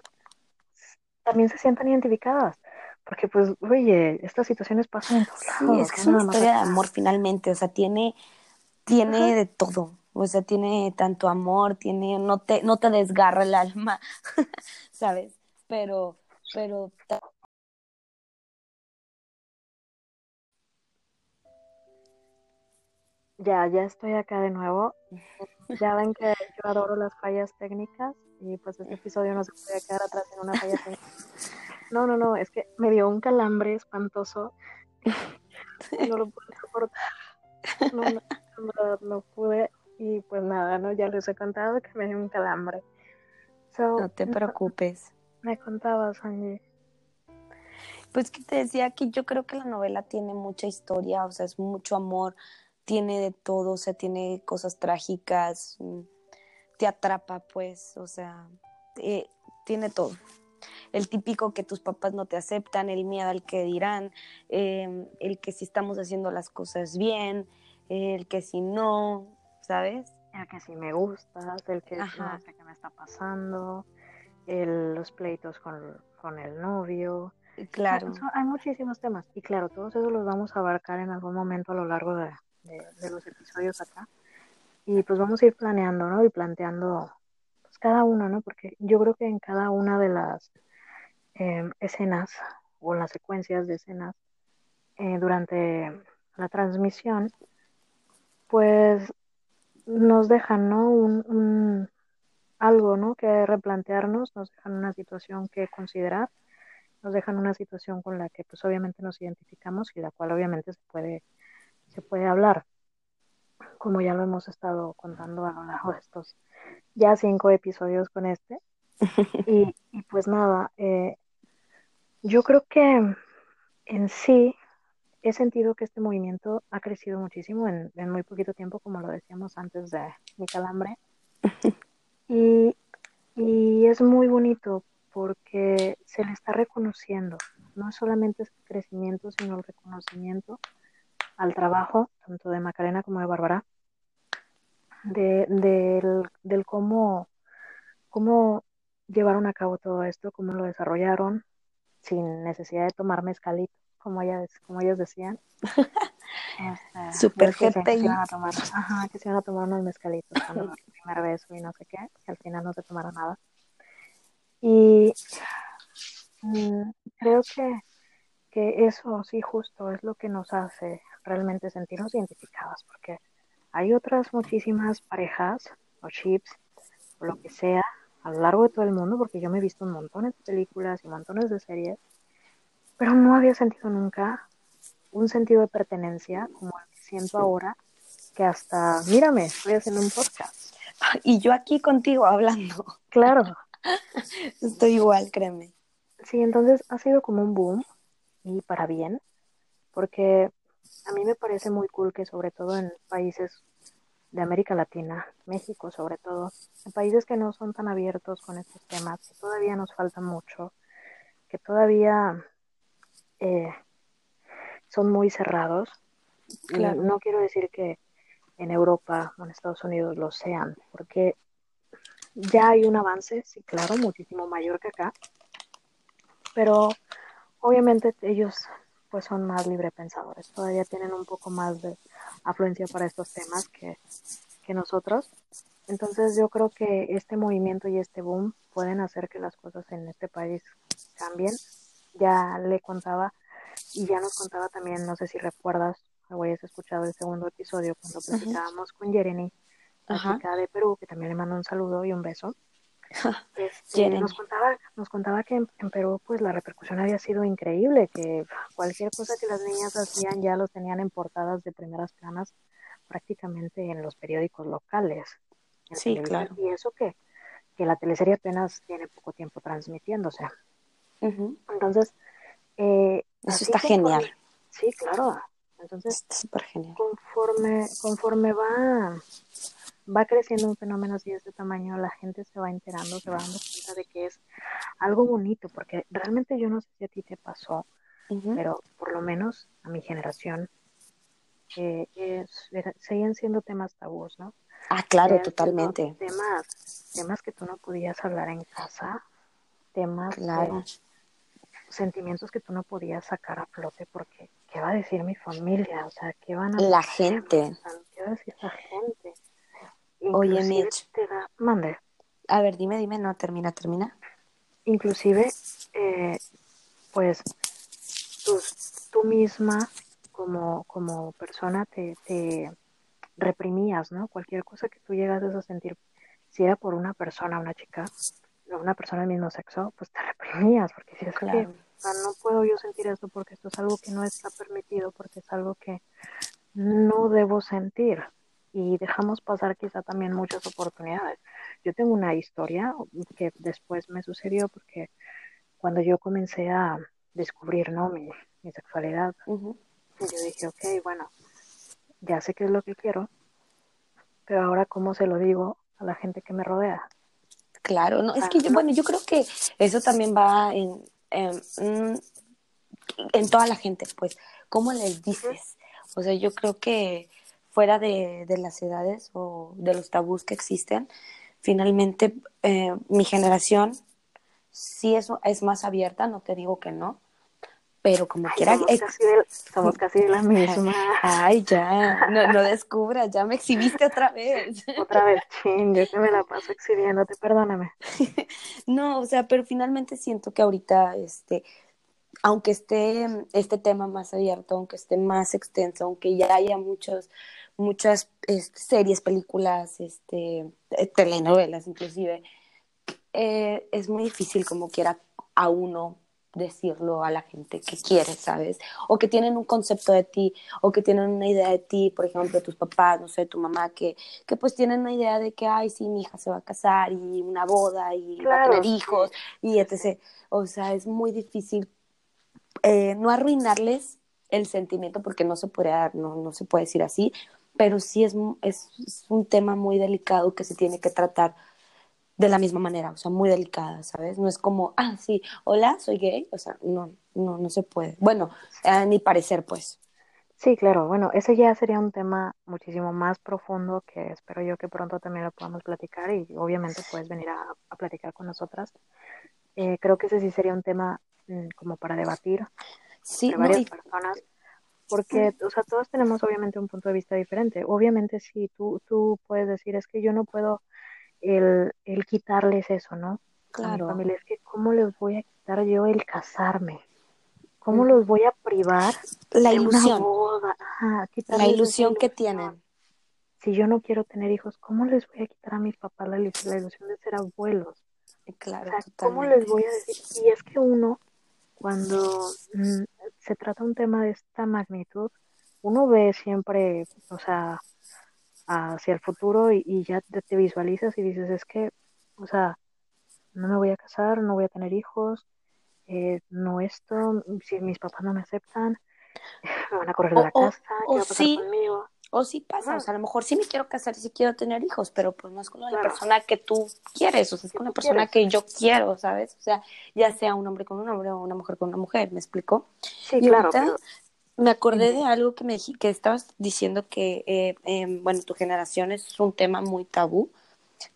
Speaker 1: también se sientan identificadas. Porque pues, oye, estas situaciones pasan en todos lados.
Speaker 2: Sí, es que es una historia de amor finalmente, o sea, tiene, tiene de todo. O sea, tiene tanto amor, tiene, no te, no te desgarra el alma, ¿sabes? Pero, pero
Speaker 1: Ya, ya estoy acá de nuevo. Ya ven que yo adoro las fallas técnicas y pues este episodio no se puede quedar atrás en una falla técnica. No, no, no, es que me dio un calambre espantoso. No lo pude soportar. No, no, no, pude. Y pues nada, ¿no? Ya les he contado que me dio un calambre.
Speaker 2: no te preocupes.
Speaker 1: Me contabas, Angie.
Speaker 2: Pues que te decía que yo creo que la novela tiene mucha historia, o sea, es mucho amor, tiene de todo, o sea, tiene cosas trágicas, mm, te atrapa, pues, o sea, eh, tiene todo el típico que tus papás no te aceptan, el miedo al que dirán, em, el que si estamos haciendo las cosas bien, el que si no, ¿sabes?
Speaker 1: El que si me gustas, el que no sé qué me está pasando, el, los pleitos con, con el novio.
Speaker 2: Claro.
Speaker 1: hay muchísimos temas y claro, todos esos los vamos a abarcar en algún momento a lo largo de, de, los episodios acá. Y pues vamos a ir planeando, ¿no? Y planteando pues cada uno, ¿no? Porque yo creo que en cada una de las Em, escenas o las secuencias de escenas eh, durante la transmisión, pues nos dejan ¿no? un, algo ¿no? que replantearnos, nos dejan una situación que considerar, nos dejan una situación con la que pues obviamente nos identificamos y la cual obviamente se puede, se puede hablar, como ya lo hemos estado contando a lo largo de estos, ya cinco episodios con este. y, y, pues nada, eh, yo creo que en sí he sentido que este movimiento ha crecido muchísimo en, en muy poquito tiempo, como lo decíamos antes de mi calambre. y, y es muy bonito porque se le está reconociendo, no solamente es crecimiento, sino el reconocimiento al trabajo, tanto de Macarena como de Bárbara, de, del, del cómo, cómo llevaron a cabo todo esto, cómo lo desarrollaron, sin necesidad de tomar mezcalito, como ellas, como ellas decían.
Speaker 2: Este, Super
Speaker 1: que se, que se iban a tomar, ajá, que se iban a tomar unos mezcalitos cuando el primer beso y no sé qué, que al final no se tomaron nada. Y mm, creo que, que eso sí justo es lo que nos hace realmente sentirnos identificadas, porque hay otras muchísimas parejas o chips o lo que sea a lo largo de todo el mundo, porque yo me he visto en montones de películas y montones de series, pero no había sentido nunca un sentido de pertenencia como el que siento ahora, que hasta, mírame, estoy haciendo un podcast.
Speaker 2: Y yo aquí contigo hablando.
Speaker 1: Claro.
Speaker 2: Estoy igual, créeme.
Speaker 1: Sí, entonces ha sido como un boom y para bien, porque a mí me parece muy cool que sobre todo en países de América Latina, México sobre todo, en países que no son tan abiertos con estos temas, que todavía nos falta mucho, que todavía eh, son muy cerrados.
Speaker 2: Claro.
Speaker 1: No quiero decir que en Europa o en Estados Unidos lo sean, porque ya hay un avance, sí, claro, muchísimo mayor que acá, pero obviamente ellos pues son más librepensadores, todavía tienen un poco más de afluencia para estos temas que, que nosotros. Entonces yo creo que este movimiento y este boom pueden hacer que las cosas en este país cambien. Ya le contaba y ya nos contaba también, no sé si recuerdas o hayas escuchado el segundo episodio cuando platicábamos con Jeremy, la
Speaker 2: Ajá.
Speaker 1: chica de Perú, que también le mando un saludo y un beso. Este, nos contaba, nos contaba que en, en Perú pues la repercusión había sido increíble, que cualquier cosa que las niñas hacían ya los tenían en portadas de primeras planas prácticamente en los periódicos locales.
Speaker 2: Sí, claro.
Speaker 1: Y eso que, que la teleserie apenas tiene poco tiempo transmitiéndose. Entonces, eh,
Speaker 2: Eso está
Speaker 1: conforme-
Speaker 2: genial.
Speaker 1: Sí, claro. Entonces,
Speaker 2: Está genial.
Speaker 1: conforme, conforme va, va creciendo un fenómeno así de este tamaño, la gente se va enterando, se va dando cuenta de que es algo bonito, porque realmente yo no sé si a ti te pasó, pero por lo menos a mi generación, eh, es- seguían siendo temas tabús, ¿no?
Speaker 2: Ah, claro, totalmente.
Speaker 1: Temas, temas que tú no podías hablar en casa, temas. Sentimientos que tú no podías sacar a flote porque, ¿qué va a decir mi familia? O sea, ¿qué van a
Speaker 2: La
Speaker 1: decir?
Speaker 2: gente.
Speaker 1: ¿Qué va a decir la gente?
Speaker 2: Oye, Mitch.
Speaker 1: te da, mande,
Speaker 2: A ver, dime, dime, no, termina, termina.
Speaker 1: inclusive, eh, pues, tú misma como, como persona te, te reprimías, ¿no? Cualquier cosa que tú llegases a sentir, si era por una persona, una chica, una persona del mismo sexo, pues te reprimías, porque si es que
Speaker 2: Claro.
Speaker 1: no puedo yo sentir esto porque esto es algo que no está permitido, porque es algo que no debo sentir. Y dejamos pasar quizá también muchas oportunidades. Yo tengo una historia que después me sucedió porque cuando yo comencé a descubrir ¿no? mi, mi sexualidad, yo dije, ok, bueno, ya sé qué es lo que quiero, pero ahora cómo se lo digo a la gente que me rodea.
Speaker 2: Claro, no, es que yo,
Speaker 1: no.
Speaker 2: bueno, yo creo que eso también va en, en, mm, en toda la gente, pues, ¿cómo les dices? O sea, yo creo que fuera de, de las edades o de los tabús que existen, finalmente eh, mi generación sí es, es más abierta, no te digo que no, pero como
Speaker 1: Ay,
Speaker 2: quiera...
Speaker 1: somos,
Speaker 2: ex-
Speaker 1: casi de, somos casi de la misma.
Speaker 2: Ay, ya, no, no descubras, ya me exhibiste otra vez.
Speaker 1: Otra vez, chin, yo que me la paso exhibiéndote, perdóname.
Speaker 2: No, o sea, pero finalmente siento que ahorita, este, aunque esté este tema más abierto, aunque esté más extenso, aunque ya haya muchos, muchas este, series, películas, este, eh, telenovelas inclusive, eh, es muy difícil como quiera a uno decirlo a la gente que quieres, ¿sabes? O que tienen un concepto de ti, o que tienen una idea de ti, por ejemplo, tus papás, no sé, tu mamá, que, que pues tienen una idea de que, ay, sí, mi hija se va a casar y una boda y va a tener hijos y etc. O sea, es muy difícil eh, no arruinarles el sentimiento porque no se puede no, no se puede decir así, pero sí es, es, es un tema muy delicado que se tiene que tratar de la misma manera, o sea, muy delicada, ¿sabes? No es como, ah, sí, hola, soy gay, o sea, no, no, no se puede. Bueno, a mi parecer, pues.
Speaker 1: Sí, claro, bueno, ese ya sería un tema muchísimo más profundo que espero yo que pronto también lo podamos platicar y obviamente puedes venir a, a platicar con nosotras. Eh, creo que ese sí sería un tema mm, como para debatir
Speaker 2: sí,
Speaker 1: entre varias personas, porque, o sea, todos tenemos obviamente un punto de vista diferente. Obviamente sí, tú, tú puedes decir, es que yo no puedo el, el quitarles eso, ¿no?
Speaker 2: Claro.
Speaker 1: A mi familia es que cómo les voy a quitar yo el casarme, cómo los voy a privar
Speaker 2: la
Speaker 1: de
Speaker 2: ilusión,
Speaker 1: una boda, Ajá,
Speaker 2: la ilusión que tienen.
Speaker 1: Si yo no quiero tener hijos, ¿cómo les voy a quitar a mis papás la, la ilusión de ser abuelos? O
Speaker 2: Claro,
Speaker 1: sea, ¿cómo les voy a decir? Y es que uno, cuando mm, se trata un tema de esta magnitud, uno ve siempre, o sea, hacia el futuro y, y ya te, te visualizas y dices, es que, o sea, no me voy a casar, no voy a tener hijos, eh, no esto, si mis papás no me aceptan, me van a correr de la
Speaker 2: o,
Speaker 1: casa, ¿qué
Speaker 2: o
Speaker 1: va a pasar
Speaker 2: sí,
Speaker 1: conmigo?
Speaker 2: o sí pasa, o sea, a lo mejor sí me quiero casar y sí quiero tener hijos, pero pues no es con la
Speaker 1: claro,
Speaker 2: persona que tú quieres, o sea, es con la persona
Speaker 1: quieres.
Speaker 2: que yo quiero, ¿sabes? O sea, ya sea un hombre con un hombre o una mujer con una mujer, ¿me explico?
Speaker 1: Sí,
Speaker 2: Y
Speaker 1: claro,
Speaker 2: ahorita
Speaker 1: pero
Speaker 2: me acordé de algo que me que estabas diciendo que, eh, em, bueno, tu generación es un tema muy tabú.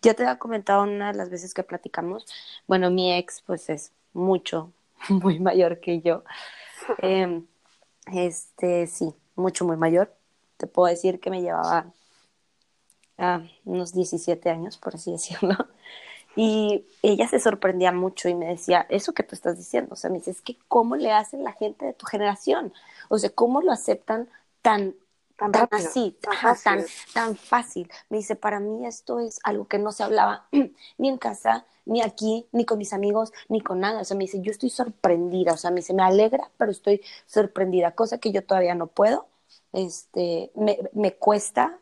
Speaker 2: Ya te había comentado una de las veces que platicamos. Bueno, mi ex, pues es mucho, muy mayor que yo. Em, este, sí, mucho, muy mayor. Te puedo decir que me llevaba ah, unos 17 años, por así decirlo. Y ella se sorprendía mucho y me decía, eso que tú estás diciendo, o sea, me dice, es que cómo le hacen la gente de tu generación, o sea, cómo lo aceptan tan,
Speaker 1: tan
Speaker 2: tan
Speaker 1: rápido,
Speaker 2: así,
Speaker 1: tan
Speaker 2: ajá, tan,
Speaker 1: fácil.
Speaker 2: tan fácil. Me dice, para mí esto es algo que no se hablaba ni en casa, ni aquí, ni con mis amigos, ni con nada. O sea, me dice, yo estoy sorprendida, o sea, me dice, me alegra, pero estoy sorprendida, cosa que yo todavía no puedo. Este, me, me cuesta,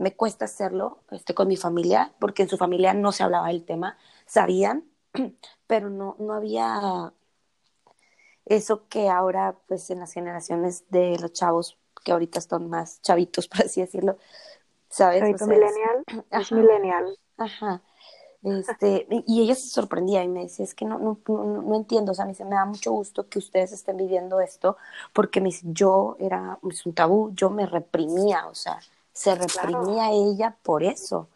Speaker 2: me cuesta hacerlo este, con mi familia, porque en su familia no se hablaba del tema, sabían, pero no, no había eso que ahora, pues en las generaciones de los chavos, que ahorita están más chavitos, por así decirlo, ¿sabes? O sea, es,
Speaker 1: millennial es
Speaker 2: ajá,
Speaker 1: millennial.
Speaker 2: ajá. Este, y y ella se sorprendía y me decía, es que no, no, no, no entiendo, o sea, me dice, me da mucho gusto que ustedes estén viviendo esto, porque me dice, yo era, es un tabú, yo me reprimía, o sea, se
Speaker 1: Claro,
Speaker 2: reprimía ella por eso.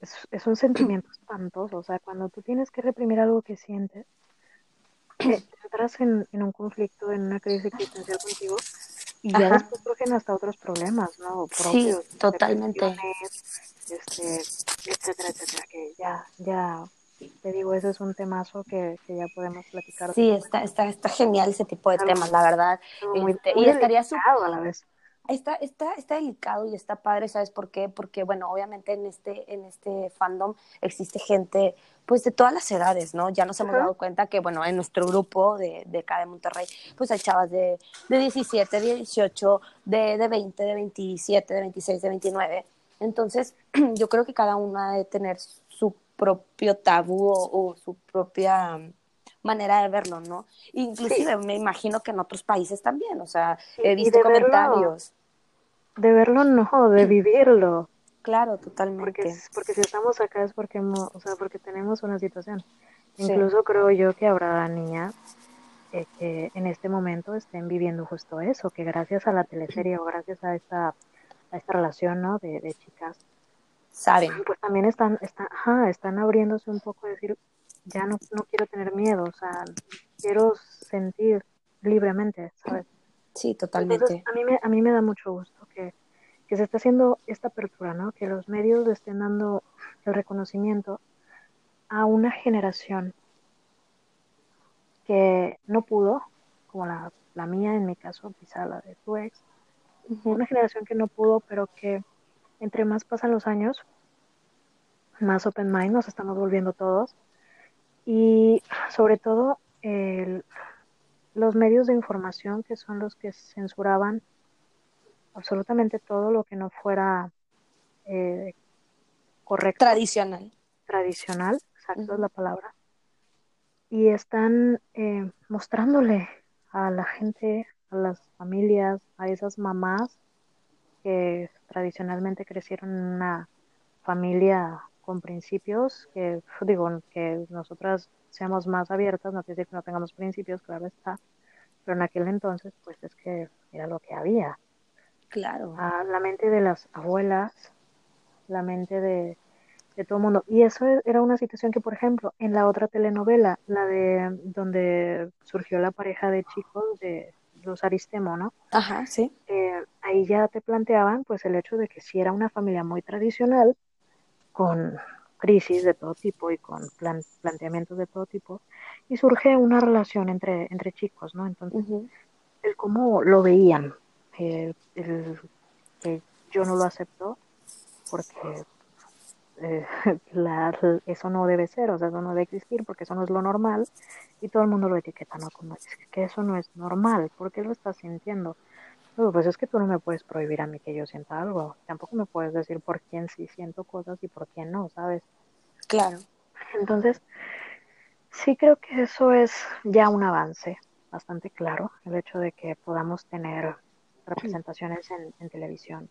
Speaker 1: es, es un sentimiento espantoso. O sea, cuando tú tienes que reprimir algo que sientes, te entras en, en un conflicto, en una crisis existencial contigo y ya
Speaker 2: Ajá,
Speaker 1: después surgen hasta otros problemas, ¿no?
Speaker 2: sí,
Speaker 1: Propios,
Speaker 2: totalmente.
Speaker 1: depresiones, este, etcétera, etcétera, que ya, ya, te digo, ese es un temazo que, que ya podemos platicar
Speaker 2: Sí, está, está, está genial ese tipo de temas, la verdad.
Speaker 1: muy,
Speaker 2: Este,
Speaker 1: muy
Speaker 2: y estaría
Speaker 1: delicado a la vez.
Speaker 2: Está, está, está delicado y está padre, ¿sabes por qué? Porque, bueno, obviamente en este, en este fandom existe gente, pues, de todas las edades, ¿no? Ya nos hemos dado cuenta que, bueno, en nuestro grupo de, de acá de Monterrey, pues hay chavas de, de 17, de 18, de, de 20, de 27, de 26, de 29. Entonces, yo creo que cada una debe tener su propio tabú o, o su propia manera de verlo, ¿no?
Speaker 1: Sí,
Speaker 2: Inclusive me imagino que en otros países también, o sea, he visto comentarios.
Speaker 1: De verlo no, de vivirlo.
Speaker 2: Claro,
Speaker 1: Porque,
Speaker 2: totalmente.
Speaker 1: es- porque si estamos acá es porque, hemos- o sea, porque tenemos una situación.
Speaker 2: Sí,
Speaker 1: Incluso creo yo que habrá niñas eh, que en este momento estén viviendo justo eso, que gracias a la teleserie o gracias a esta, a esta relación, ¿no? De, de chicas,
Speaker 2: saben.
Speaker 1: pues también están, están, ajá, están abriéndose un poco a decir, ya no, no quiero tener miedo, o sea, quiero sentir libremente, ¿sabes?
Speaker 2: Sí,
Speaker 1: Entonces,
Speaker 2: totalmente.
Speaker 1: a mí me, a mí me da mucho gusto que, que se esté haciendo esta apertura, ¿no? Que los medios le estén dando el reconocimiento a una generación que no pudo, como la, la mía en mi caso, quizá la de tu ex, una generación que no pudo, pero que entre más pasan los años, más open mind nos estamos volviendo todos y sobre todo el, los medios de información que son los que censuraban absolutamente todo lo que no fuera eh, correcto.
Speaker 2: Tradicional.
Speaker 1: Tradicional, exacto es la palabra. Y están eh, mostrándole a la gente, a las familias, a esas mamás que tradicionalmente crecieron en una familia con principios, que digo, que nosotras seamos más abiertas, no quiere decir que no tengamos principios, claro está, pero en aquel entonces pues es que era lo que había.
Speaker 2: Claro.
Speaker 1: A la mente de las abuelas, la mente de, de todo el mundo. Y eso e, era una situación que, por ejemplo, en la otra telenovela, la de donde surgió la pareja de chicos de los Aristemo, ¿no?
Speaker 2: Ajá, sí.
Speaker 1: Eh, ahí ya te planteaban pues el hecho de que si era una familia muy tradicional, con crisis de todo tipo y con planteamientos de todo tipo, y surge una relación entre, entre chicos, ¿no? Entonces, el cómo lo veían, el, que yo no lo acepto porque eh, eso no debe ser, o sea, eso no debe existir porque eso no es lo normal y todo el mundo lo etiqueta, ¿no? Como es que eso no es normal, ¿por qué lo estás sintiendo? Pues es que tú no me puedes prohibir a mí que yo sienta algo. Tampoco me puedes decir por quién sí siento cosas y por quién no, ¿sabes?
Speaker 2: Claro.
Speaker 1: Entonces, sí creo que eso es ya un avance bastante claro, el hecho de que podamos tener representaciones en, televisión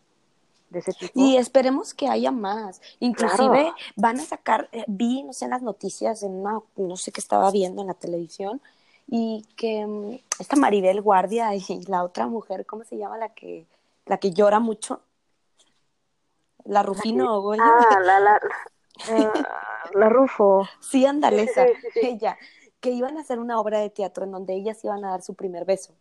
Speaker 1: de ese tipo.
Speaker 2: Y esperemos que haya más. Inclusive van a sacar, eh, vi, no sé, en las noticias, en una, no sé qué estaba viendo en la televisión, y que mm, esta Maribel Guardia y la otra mujer, ¿cómo se llama? La que, la que llora mucho. La Rufino, güey.
Speaker 1: Ah, la, la, eh, la Rufo.
Speaker 2: Sí, andalesa, ella, que iban a hacer una obra de teatro en donde ellas iban a dar su primer beso.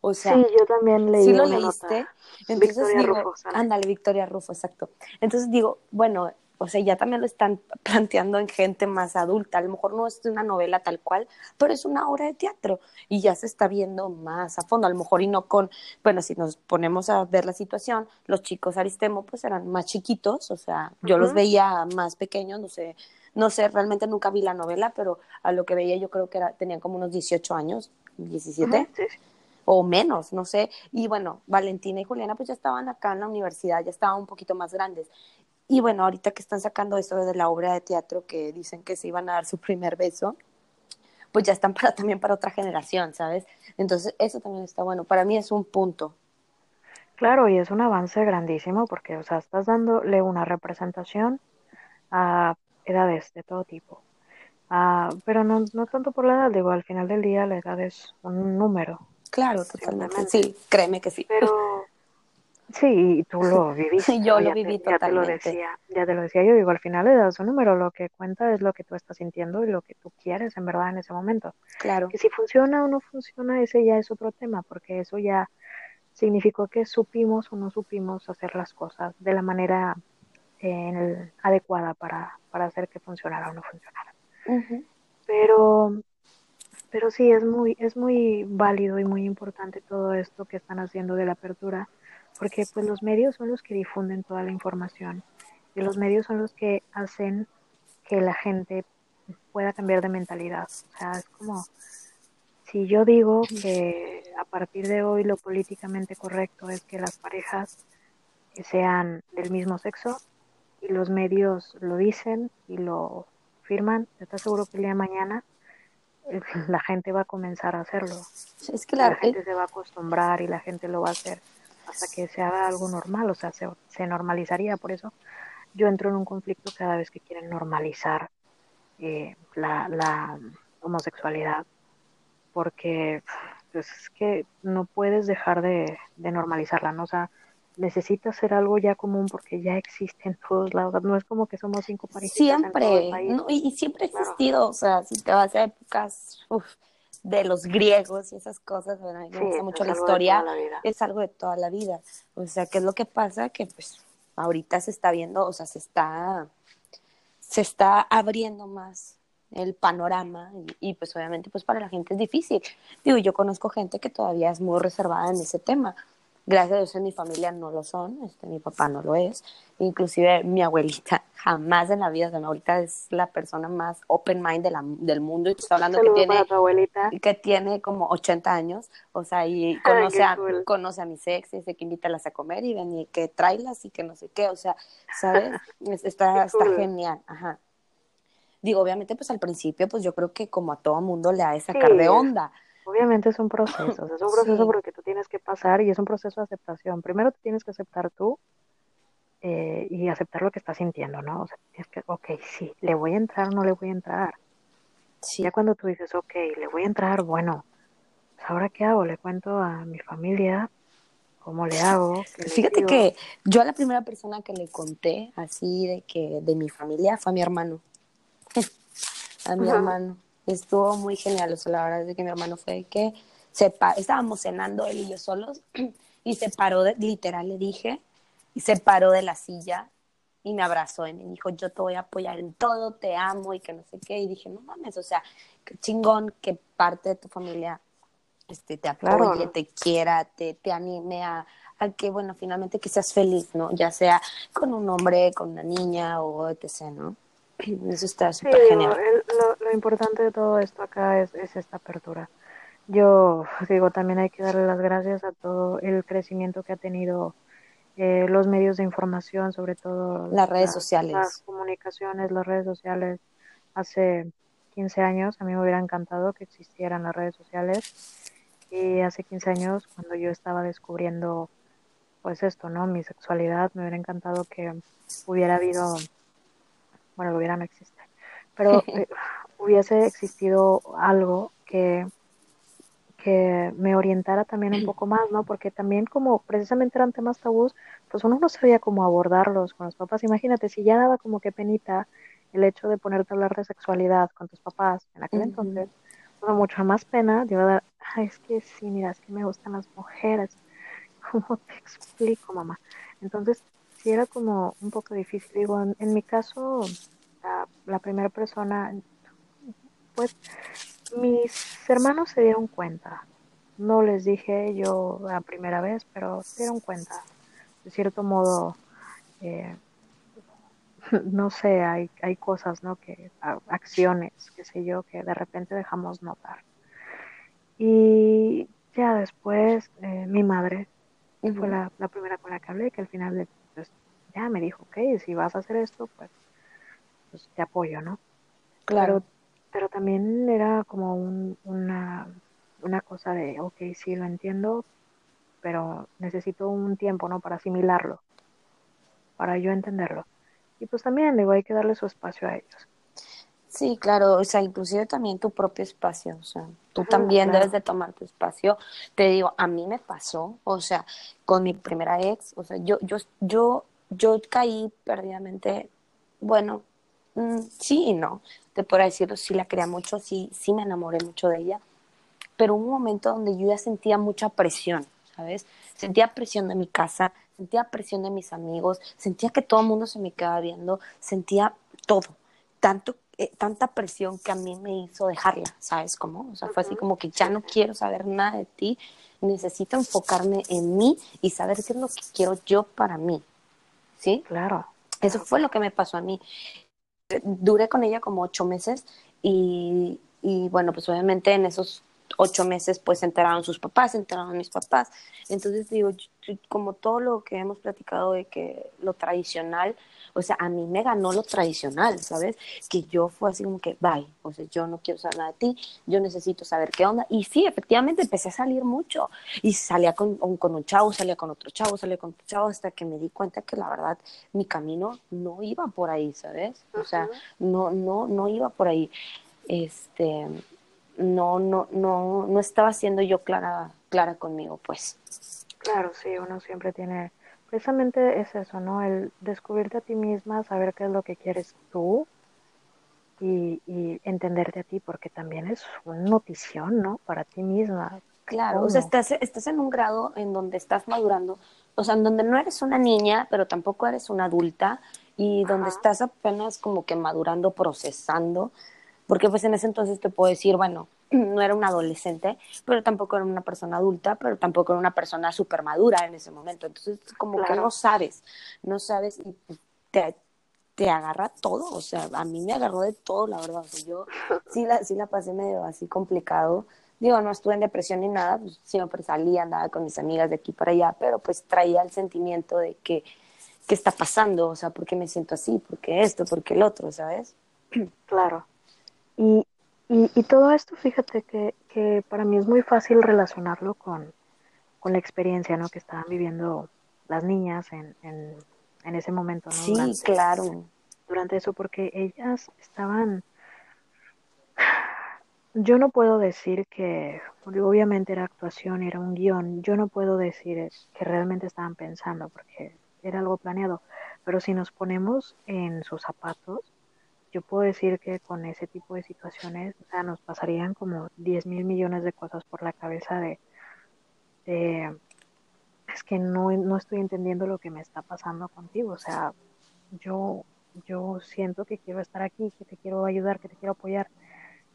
Speaker 2: O sea,
Speaker 1: sí, yo también leí.
Speaker 2: ¿Sí lo leíste? Entonces Victoria Rufo, ándale, Victoria Rufo, exacto. Entonces digo, bueno, o sea, ya también lo están planteando en gente más adulta. A lo mejor no es una novela tal cual, pero es una obra de teatro y ya se está viendo más a fondo. A lo mejor y no con, bueno, si nos ponemos a ver la situación, los chicos Aristemo pues eran más chiquitos, o sea, yo los veía más pequeños, no sé, no sé, realmente nunca vi la novela, pero a lo que veía yo creo que era, tenían como unos 18 años, 17. o menos, no sé. Y bueno, Valentina y Juliana pues ya estaban acá en la universidad, ya estaban un poquito más grandes. Y bueno, ahorita que están sacando eso de la obra de teatro que dicen que se iban a dar su primer beso, pues ya están para también para otra generación, ¿sabes? Entonces, eso también está bueno. Para mí es un punto.
Speaker 1: Claro, y es un avance grandísimo porque, o sea, estás dándole una representación a edades de todo tipo. Ah, pero no, no tanto por la edad, digo, al final del día la edad es un número.
Speaker 2: Claro, totalmente. Sí, créeme que sí.
Speaker 1: Pero, Sí, tú lo viviste.
Speaker 2: yo lo viví totalmente.
Speaker 1: Ya te lo decía, ya te lo decía yo, digo, al final le das un número, lo que cuenta es lo que tú estás sintiendo y lo que tú quieres en verdad en ese momento.
Speaker 2: Claro.
Speaker 1: Que si funciona o no funciona, ese ya es otro tema, porque eso ya significó que supimos o no supimos hacer las cosas de la manera adecuada para, para hacer que funcionara o no funcionara. Pero pero sí es muy es muy válido y muy importante todo esto que están haciendo de la apertura porque pues los medios son los que difunden toda la información y los medios son los que hacen que la gente pueda cambiar de mentalidad. O sea, es como si yo digo que a partir de hoy lo políticamente correcto es que las parejas sean del mismo sexo y los medios lo dicen y lo firman, ¿estás seguro que el día de mañana la gente va a comenzar a hacerlo?
Speaker 2: Es que la,
Speaker 1: la gente se va a acostumbrar y la gente lo va a hacer hasta que se haga algo normal, o sea, se, se normalizaría. Por eso yo entro en un conflicto cada vez que quieren normalizar eh, la, la homosexualidad, porque pues, es que no puedes dejar de, de normalizarla, ¿no? O sea, necesita ser algo ya común porque ya existe en todos lados. No es como que somos cinco parejas.
Speaker 2: Siempre, y, siempre ha existido. O sea, si te vas a épocas de los griegos y esas cosas, bueno, a mí me gusta mucho la historia, es algo de toda la vida. O sea, ¿qué es lo que pasa? Que pues ahorita se está viendo, o sea, se está, se está abriendo más el panorama y, y, pues obviamente pues para la gente es difícil. Digo, yo conozco gente que todavía es muy reservada en ese tema, Gracias a Dios en mi familia no lo son, este, mi papá no lo es, inclusive mi abuelita jamás en la vida, de mi abuelita es la persona más open mind de la, del mundo y hablando que tiene, que tiene como 80 años, o sea, y conoce, a, conoce a mis ex, dice que invítalas a comer y ven y que tráelas y que no sé qué, o sea, ¿sabes? está, está genial, ajá. Digo, obviamente, pues al principio, pues yo creo que como a todo mundo le ha de sacar de onda,
Speaker 1: Obviamente es un proceso, es un proceso porque tú tienes que pasar y es un proceso de aceptación. Primero tú tienes que aceptar tú eh, y aceptar lo que estás sintiendo, ¿no? O sea, tienes que, ok, sí, le voy a entrar o no le voy a entrar. Sí. Ya cuando tú dices, ok, le voy a entrar, bueno, pues ahora qué hago, le cuento a mi familia cómo le hago.
Speaker 2: Fíjate que yo a la primera persona que le conté así de que de mi familia fue a mi hermano. a mi hermano estuvo muy genial. O sea, la verdad es que mi hermano fue que se estábamos cenando él y yo solos y se paró, de, literal le dije, y se paró de la silla y me abrazó y me dijo, yo te voy a apoyar en todo, te amo y que no sé qué. Y dije, no mames, o sea, qué chingón que parte de tu familia este, te apoye, te quiera, te, te anime a, a, que, bueno, finalmente que seas feliz, ¿no? Ya sea con un hombre, con una niña o etc., ¿no? Eso está súper genial.
Speaker 1: lo, importante de todo esto acá es, esta apertura. Yo digo, también hay que darle las gracias a todo el crecimiento que ha tenido eh, los medios de información, sobre todo
Speaker 2: las redes sociales.
Speaker 1: Las comunicaciones, las redes sociales. Hace 15 años a mí me hubiera encantado que existieran las redes sociales. Y hace 15 años, cuando yo estaba descubriendo, pues esto, ¿no? Mi sexualidad, me hubiera encantado que hubiera habido bueno, lo hubiera no existe, pero eh, hubiese existido algo que, que me orientara también un poco más, ¿no? Porque también como precisamente eran temas tabús, pues uno no sabía cómo abordarlos con los papás. Imagínate, si ya daba como que penita el hecho de ponerte a hablar de sexualidad con tus papás en aquel entonces, pues mucho más pena te iba a dar, es que sí, mira, es que me gustan las mujeres. ¿Cómo te explico, mamá? Entonces, sí era como un poco difícil. Digo, en, mi caso, la, primera persona, pues mis hermanos se dieron cuenta. No les dije yo la primera vez, pero se dieron cuenta. De cierto modo, eh, no sé, hay, hay cosas, ¿no? Que, acciones, qué sé yo, que de repente dejamos notar. Y ya después, eh, mi madre fue la, la, primera con la que hablé, que al final de ya me dijo, ok, si vas a hacer esto, pues, pues te apoyo, ¿no? Claro. Pero, también era como un, una, una cosa de, ok, sí, lo entiendo, pero necesito un tiempo, ¿no? Para asimilarlo, para yo entenderlo. Y pues también, digo, hay que darle su espacio a ellos.
Speaker 2: Sí, claro, o sea, inclusive también tu propio espacio, o sea, tú también debes de tomar tu espacio. Te digo, a mí me pasó, o sea, con mi primera ex, o sea, yo, yo, yo yo caí perdidamente, bueno, mm, sí y no, te puedo decirlo, sí la quería mucho, sí, sí me enamoré mucho de ella, pero un momento donde yo ya sentía mucha presión, ¿sabes? Sentía presión de mi casa, sentía presión de mis amigos, sentía que todo el mundo se me quedaba viendo, sentía todo, tanto eh, tanta presión que a mí me hizo dejarla, ¿sabes cómo? O sea, fue así como que ya no quiero saber nada de ti, necesito enfocarme en mí y saber qué es lo que quiero yo para mí, ¿sí?
Speaker 1: Claro.
Speaker 2: Eso fue lo que me pasó a mí. Duré con ella como ocho meses y, y bueno, pues obviamente en esos ocho meses pues se enteraron sus papás, se enteraron mis papás. Entonces digo, como todo lo que hemos platicado de que lo tradicional, o sea, a mí me ganó lo tradicional, ¿sabes? Que yo fue así como que, bye, o sea, yo no quiero saber nada de ti, yo necesito saber qué onda. Y sí, efectivamente empecé a salir mucho y salía con, con un chavo, salía con otro chavo, salía con otro chavo, hasta que me di cuenta que la verdad mi camino no iba por ahí, ¿sabes? O sea, no, no, no iba por ahí. Este, no, no, no, no estaba siendo yo clara, clara conmigo, pues.
Speaker 1: Claro, sí, uno siempre tiene, precisamente es eso, ¿no? El descubrirte a ti misma, saber qué es lo que quieres tú y, y entenderte a ti, porque también es una notición, ¿no? Para ti misma.
Speaker 2: Claro, o sea, estás, estás en un grado en donde estás madurando, o sea, en donde no eres una niña, pero tampoco eres una adulta, y donde estás apenas como que madurando, procesando, porque pues en ese entonces te puedo decir, bueno, no era una adolescente, pero tampoco era una persona adulta, pero tampoco era una persona súper madura en ese momento. Entonces, como que no sabes, no sabes y te, te agarra todo, o sea, a mí me agarró de todo, la verdad. O sea, yo sí la, sí la pasé medio así complicado. Digo, no estuve en depresión ni nada, pues, siempre salía, andaba con mis amigas de aquí para allá, pero pues traía el sentimiento de que, ¿qué está pasando? O sea, ¿por qué me siento así? ¿Por qué esto? ¿Por qué el otro? ¿Sabes?
Speaker 1: Claro. Y, y, y todo esto, fíjate que, que, para mí es muy fácil relacionarlo con, con la experiencia ¿no? que estaban viviendo las niñas en, en, en ese momento. ¿no?
Speaker 2: Sí, durante, claro.
Speaker 1: Durante eso, porque ellas estaban... Yo no puedo decir que, obviamente era actuación, era un guion, yo no puedo decir que realmente estaban pensando, porque era algo planeado, pero si nos ponemos en sus zapatos, yo puedo decir que con ese tipo de situaciones, o sea, nos pasarían como 10 mil millones de cosas por la cabeza de, es que no, no estoy entendiendo lo que me está pasando contigo, o sea, yo, yo siento que quiero estar aquí, que te quiero ayudar, que te quiero apoyar,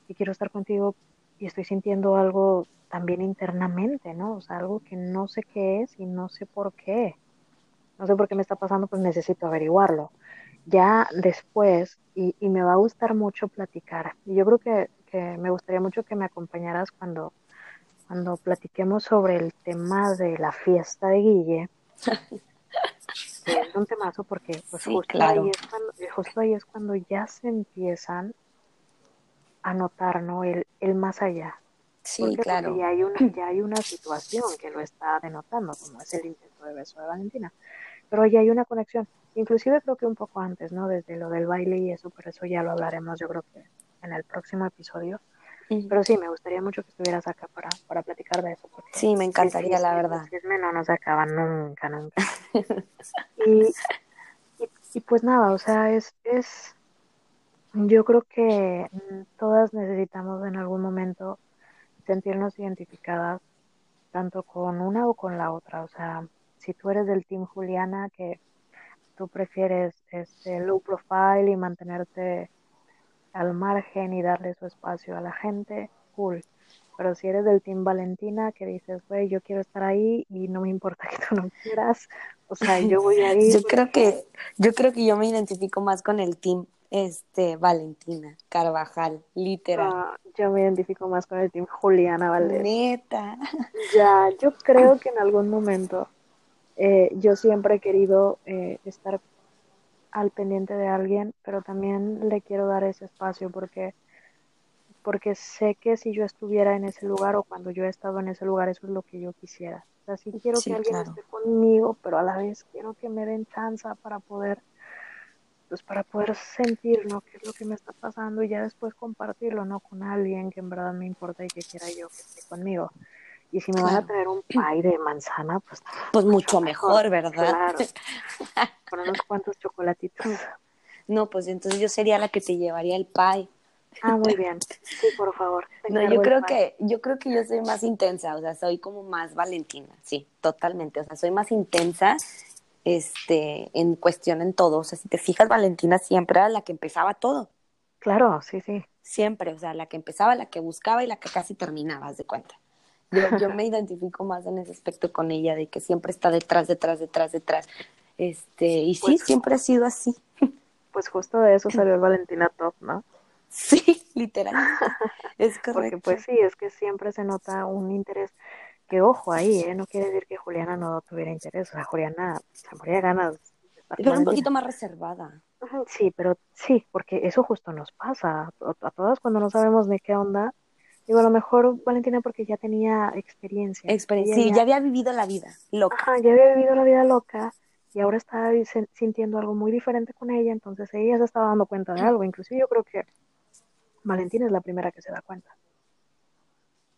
Speaker 1: que quiero estar contigo y estoy sintiendo algo también internamente, ¿no? O sea, algo que no sé qué es y no sé por qué. No sé por qué me está pasando, pues necesito averiguarlo. Ya después, y, y me va a gustar mucho platicar, y yo creo que, que me gustaría mucho que me acompañaras cuando, cuando platiquemos sobre el tema de la fiesta de Guille. que es un temazo porque pues,
Speaker 2: Sí,
Speaker 1: justo,
Speaker 2: claro.
Speaker 1: ahí es cuando, justo ahí es cuando ya se empiezan a notar, ¿no? El, el más allá.
Speaker 2: Sí,
Speaker 1: ¿Por qué?
Speaker 2: claro.
Speaker 1: Porque ya hay, una, ya hay una situación que lo está denotando, como es el intento de beso de Valentina. Pero ya hay una conexión. Inclusive creo que un poco antes, ¿no? Desde lo del baile y eso, pero eso ya lo hablaremos yo creo que en el próximo episodio. Pero sí, me gustaría mucho que estuvieras acá para, para platicar de eso. Porque
Speaker 2: Sí, me encantaría, la verdad.
Speaker 1: Chisme no nos acaba nunca, nunca. Y, y, y pues nada, o sea, es, es, yo creo que todas necesitamos en algún momento sentirnos identificadas tanto con una o con la otra. O sea, si tú eres del team Juliana, que tú prefieres este low profile y mantenerte al margen y darle su espacio a la gente, cool. Pero si eres del team Valentina, que dices, güey, yo quiero estar ahí y no me importa que tú no quieras, o sea, yo voy a ir.
Speaker 2: Yo creo que, yo creo que yo me identifico más con el team este Valentina Carvajal, literal.
Speaker 1: Ah, yo me identifico más con el team Juliana Valdés.
Speaker 2: Neta.
Speaker 1: Ya, yo creo que en algún momento eh, yo siempre he querido eh, estar al pendiente de alguien, pero también le quiero dar ese espacio porque, porque sé que si yo estuviera en ese lugar o cuando yo he estado en ese lugar, eso es lo que yo quisiera. O sea, sí quiero
Speaker 2: Sí,
Speaker 1: que alguien
Speaker 2: claro.
Speaker 1: esté conmigo, pero a la vez quiero que me den chance para poder, pues para poder sentir, ¿no? qué es lo que me está pasando y ya después compartirlo, ¿no? Con alguien que en verdad me importa y que quiera yo que esté conmigo. Y si me van a traer un pie de manzana, pues
Speaker 2: Pues mucho mejor, ¿verdad?
Speaker 1: Claro. Con unos cuantos chocolatitos.
Speaker 2: No, pues entonces yo sería la que te llevaría el pie.
Speaker 1: Ah, muy bien. Sí, por favor.
Speaker 2: No, yo creo que, yo creo que yo soy más intensa, o sea, soy como más Valentina, sí, totalmente. O sea, soy más intensa, este, en cuestión en todo. O sea, si te fijas, Valentina siempre era la que empezaba todo.
Speaker 1: Claro, sí, sí.
Speaker 2: Siempre, o sea, la que empezaba, la que buscaba y la que casi terminaba, haz de cuenta. Yo, yo me identifico más en ese aspecto con ella, de que siempre está detrás, detrás, detrás, detrás. Este, y sí,
Speaker 1: Pues-
Speaker 2: siempre ha sido así.
Speaker 1: Pues justo de eso salió el Valentina Top, ¿no?
Speaker 2: Sí, literal. Es
Speaker 1: Porque
Speaker 2: correcto.
Speaker 1: pues sí, es que siempre se nota un interés. Que ojo ahí, ¿eh? No quiere decir que Juliana no tuviera interés. O sea, Juliana se moría ganas
Speaker 2: Pero un poquito más reservada.
Speaker 1: Sí, pero sí, porque eso justo nos pasa. A, a todas cuando no sabemos de qué onda. Digo, a lo mejor Valentina porque ya tenía experiencia.
Speaker 2: Experiencia. Sí,
Speaker 1: ya-
Speaker 2: ya había vivido la vida, loca.
Speaker 1: Ajá, ya había vivido la vida loca y ahora está sen- sintiendo algo muy diferente con ella, entonces ella se estaba dando cuenta de algo. Inclusive yo creo que Valentina es la primera que se da cuenta,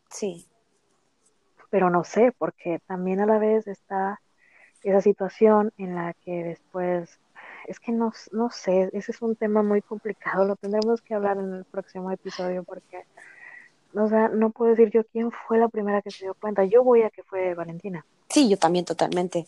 Speaker 2: Sí,
Speaker 1: pero no sé, porque también a la vez está esa situación en la que después, es que no, no sé, ese es un tema muy complicado, lo tendremos que hablar en el próximo episodio porque, o sea, no puedo decir yo quién fue la primera que se dio cuenta, yo voy a que fue Valentina.
Speaker 2: sí, yo también totalmente.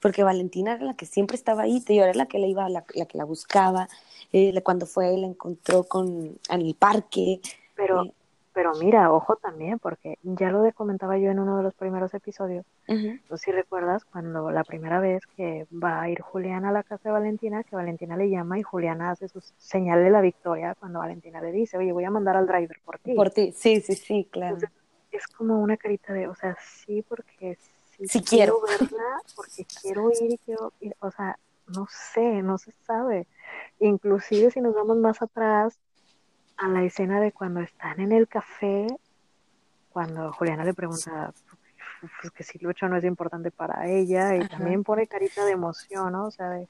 Speaker 2: Porque Valentina era la que siempre estaba ahí, te digo, era la que la iba, la, la que la buscaba. eh, cuando fue, la encontró con, en el parque.
Speaker 1: Pero,
Speaker 2: eh,
Speaker 1: pero mira, ojo también, porque ya lo comentaba yo en uno de los primeros episodios. No sé si recuerdas cuando la primera vez que va a ir Juliana a la casa de Valentina, que Valentina le llama y Juliana hace su señal de la victoria cuando Valentina le dice, oye, voy a mandar al driver por ti.
Speaker 2: Por ti, sí, sí, sí, claro.
Speaker 1: es como una carita de, o sea, sí, porque
Speaker 2: sí, quiero.
Speaker 1: verla, porque quiero ir y quiero ir, o sea, no sé, no se sabe. Inclusive si nos vamos más atrás a la escena de cuando están en el café, cuando Juliana le pregunta pues, que si Lucho no es importante para ella y también pone carita de emoción, ¿no? O sea, de,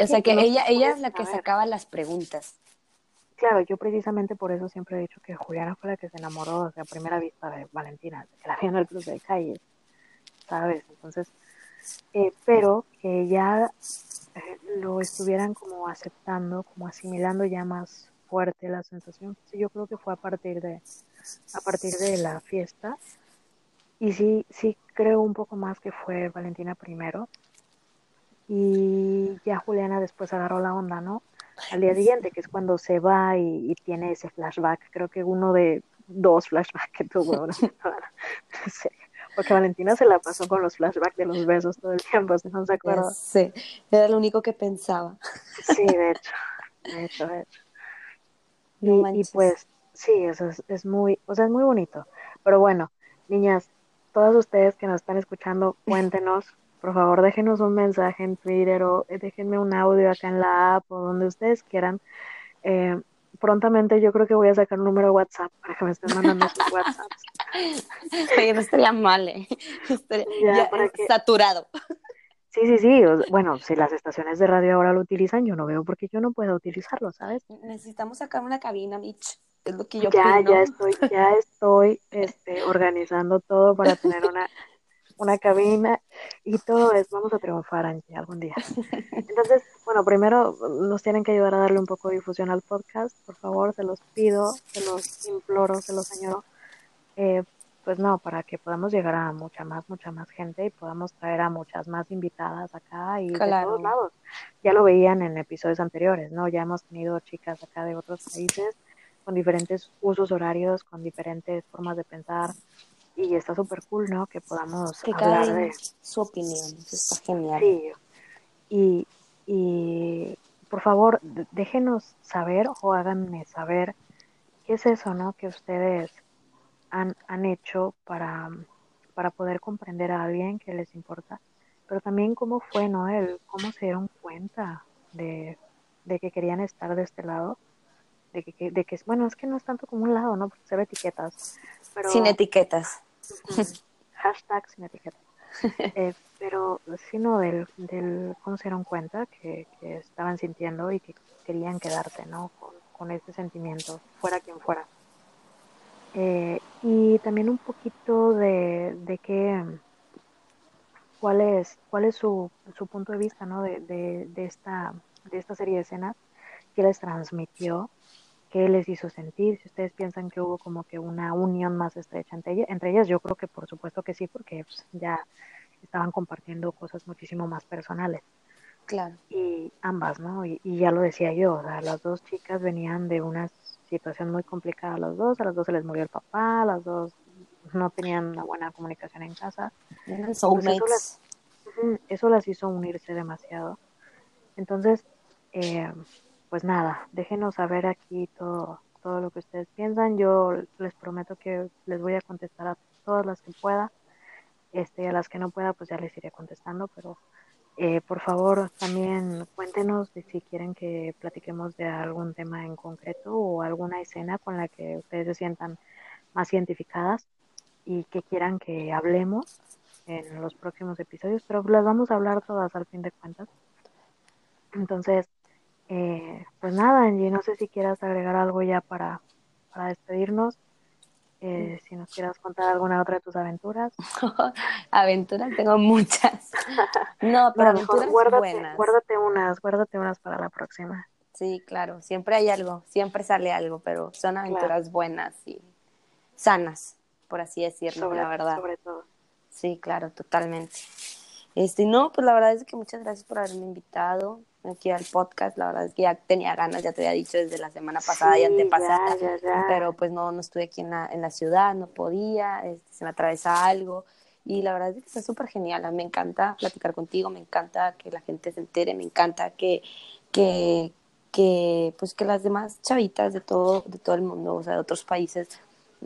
Speaker 2: o sea que, ella, ella es la que sacaba las preguntas.
Speaker 1: Claro, yo precisamente por eso siempre he dicho que Juliana fue la que se enamoró o sea, a primera vista de Valentina, que la vio en el cruce de calle, ¿sabes? Entonces, eh, pero que ya eh, lo estuvieran como aceptando, como asimilando ya más fuerte la sensación. yo creo que fue a partir de a partir de la fiesta y sí sí creo un poco más que fue Valentina primero y ya Juliana después agarró la onda, ¿no? Al día siguiente, que es cuando se va y, tiene ese flashback, creo que uno de dos flashbacks que tuvo. Porque Valentina se la pasó con los flashbacks de los besos todo el tiempo, si no se acuerda.
Speaker 2: Sí, era lo único que pensaba.
Speaker 1: Sí, de hecho, de hecho, de hecho. Y, pues, sí, eso es, muy, o sea, es muy bonito. Pero bueno, niñas, todas ustedes que nos están escuchando, cuéntenos, por favor, déjenos un mensaje en Twitter o déjenme un audio acá en la app o donde ustedes quieran. Eh, prontamente yo creo que voy a sacar un número de WhatsApp para que me estén mandando sus WhatsApps.
Speaker 2: Oye, no estaría mal, ¿eh? ya, saturado.
Speaker 1: Sí, sí, sí. Bueno, si las estaciones de radio ahora lo utilizan, yo no veo por qué yo no puedo utilizarlo, ¿sabes?
Speaker 2: Necesitamos sacar una cabina, Mitch. Es lo que yo
Speaker 1: Ya, ya estoy, ya estoy este, organizando todo para tener una, una cabina y todo es, vamos a triunfar, Angie, algún día. Entonces, bueno, primero nos tienen que ayudar a darle un poco de difusión al podcast, por favor, se los pido, se los imploro, se los señoro. Eh, pues no, para que podamos llegar a mucha más, mucha más gente y podamos traer a muchas más invitadas acá y de todos lados. Ya lo veían en episodios anteriores, ¿no? Ya hemos tenido chicas acá de otros países con diferentes usos horarios, con diferentes formas de pensar y está súper cool, ¿no? Que podamos hablar de
Speaker 2: su opinión, está genial.
Speaker 1: Sí, y, y por favor, déjenos saber o háganme saber qué es eso, ¿no? Que ustedes han, han hecho para, para poder comprender a alguien que les importa, pero también cómo fue, ¿no? El, cómo se dieron cuenta de, de que querían estar de este lado, de que, de que, bueno, es que no es tanto como un lado, ¿no? Porque se ve etiquetas. Pero,
Speaker 2: sin etiquetas.
Speaker 1: hashtag sin etiquetas. Eh, pero sino del, del cómo se dieron cuenta que, que, estaban sintiendo y que querían quedarse, ¿no? Con, con ese sentimiento, fuera quien fuera. Eh, y también un poquito de, de qué, cuál es, cuál es su, su punto de vista ¿no? de, de, esta, de esta serie de escenas, qué les transmitió, qué les hizo sentir, si ustedes piensan que hubo como que una unión más estrecha entre, ellas, entre ellas, yo creo que por supuesto que sí, porque pues, ya estaban compartiendo cosas muchísimo más personales.
Speaker 2: Claro.
Speaker 1: Y ambas, ¿no? Y, y ya lo decía yo, o sea, las dos chicas venían de unas situación muy complicada a los dos, a las dos se les murió el papá, a las dos no tenían una buena comunicación en casa.
Speaker 2: eso, las,
Speaker 1: eso las hizo unirse demasiado. Entonces, eh, pues nada, déjenos saber aquí todo, todo lo que ustedes piensan. Yo les prometo que les voy a contestar a todas las que pueda. Este, a las que no pueda, pues ya les iré contestando, pero eh, por favor, también cuéntenos si quieren que platiquemos de algún tema en concreto o alguna escena con la que ustedes se sientan más identificadas y que quieran que hablemos en los próximos episodios, pero las vamos a hablar todas al fin de cuentas. Entonces, eh, pues nada, Angie, no sé si quieras agregar algo ya para, para despedirnos. Eh, si nos quieras contar alguna otra de tus aventuras.
Speaker 2: aventuras tengo muchas. No, pero aventuras
Speaker 1: guárdate,
Speaker 2: buenas.
Speaker 1: Guárdate unas, guárdate unas para la próxima.
Speaker 2: Sí, claro, siempre hay algo, siempre sale algo, pero son aventuras buenas y sanas, por así decirlo, la verdad.
Speaker 1: Sobre todo.
Speaker 2: Sí, claro, totalmente. Este, no, pues la verdad es que muchas gracias por haberme invitado. aquí al podcast. La verdad es que ya tenía ganas, ya te había dicho desde la semana pasada y antepasada,
Speaker 1: ya, ya, ya.
Speaker 2: pero pues no, no estuve aquí en la, en la ciudad, no podía, este, se me atravesa algo. Y la verdad es que está súper genial. Me encanta platicar contigo, me encanta que la gente se entere, me encanta que, que, que, pues que las demás chavitas de todo, de todo el mundo, o sea, de otros países,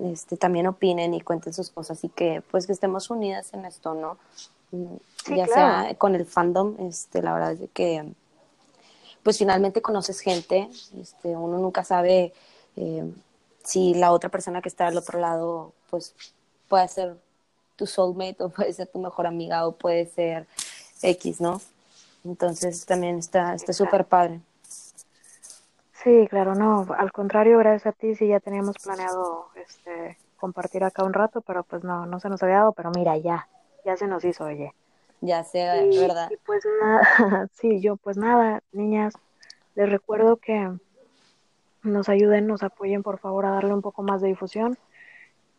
Speaker 2: este, también opinen y cuenten sus cosas y que pues que estemos unidas en esto, ¿no? Ya sea con el fandom, este, la verdad es que pues finalmente conoces gente, este, uno nunca sabe eh, si la otra persona que está al otro lado pues puede ser tu soulmate o puede ser tu mejor amiga o puede ser X, ¿no? Entonces también está súper padre.
Speaker 1: Sí, claro, no, al contrario, gracias a ti sí ya teníamos planeado este compartir acá un rato, pero pues no, no se nos había dado, pero mira, ya, ya se nos hizo, oye.
Speaker 2: Ya sé, ¿verdad?
Speaker 1: Y pues nada, sí, yo pues nada, niñas, les recuerdo que nos ayuden, nos apoyen por favor a darle un poco más de difusión.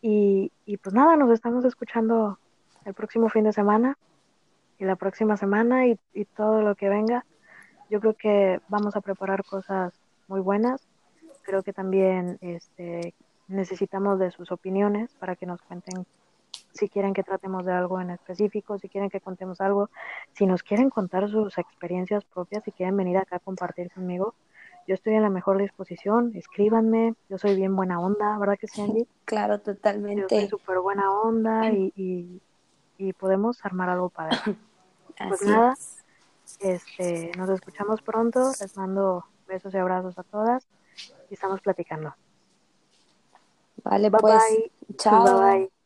Speaker 1: Y, y pues nada, nos estamos escuchando el próximo fin de semana y la próxima semana y, y todo lo que venga. Yo creo que vamos a preparar cosas muy buenas. Creo que también este, necesitamos de sus opiniones para que nos cuenten si quieren que tratemos de algo en específico, si quieren que contemos algo, si nos quieren contar sus experiencias propias, si quieren venir acá a compartir conmigo, yo estoy en la mejor disposición, escríbanme, yo soy bien buena onda, ¿verdad que sí, Angie?
Speaker 2: Claro, totalmente. Yo
Speaker 1: soy súper buena onda y, y, y, podemos armar algo para Pues nada, este, nos escuchamos pronto, les mando Besos y abrazos a todas y estamos platicando.
Speaker 2: Vale, pues. Chao.
Speaker 1: Bye bye.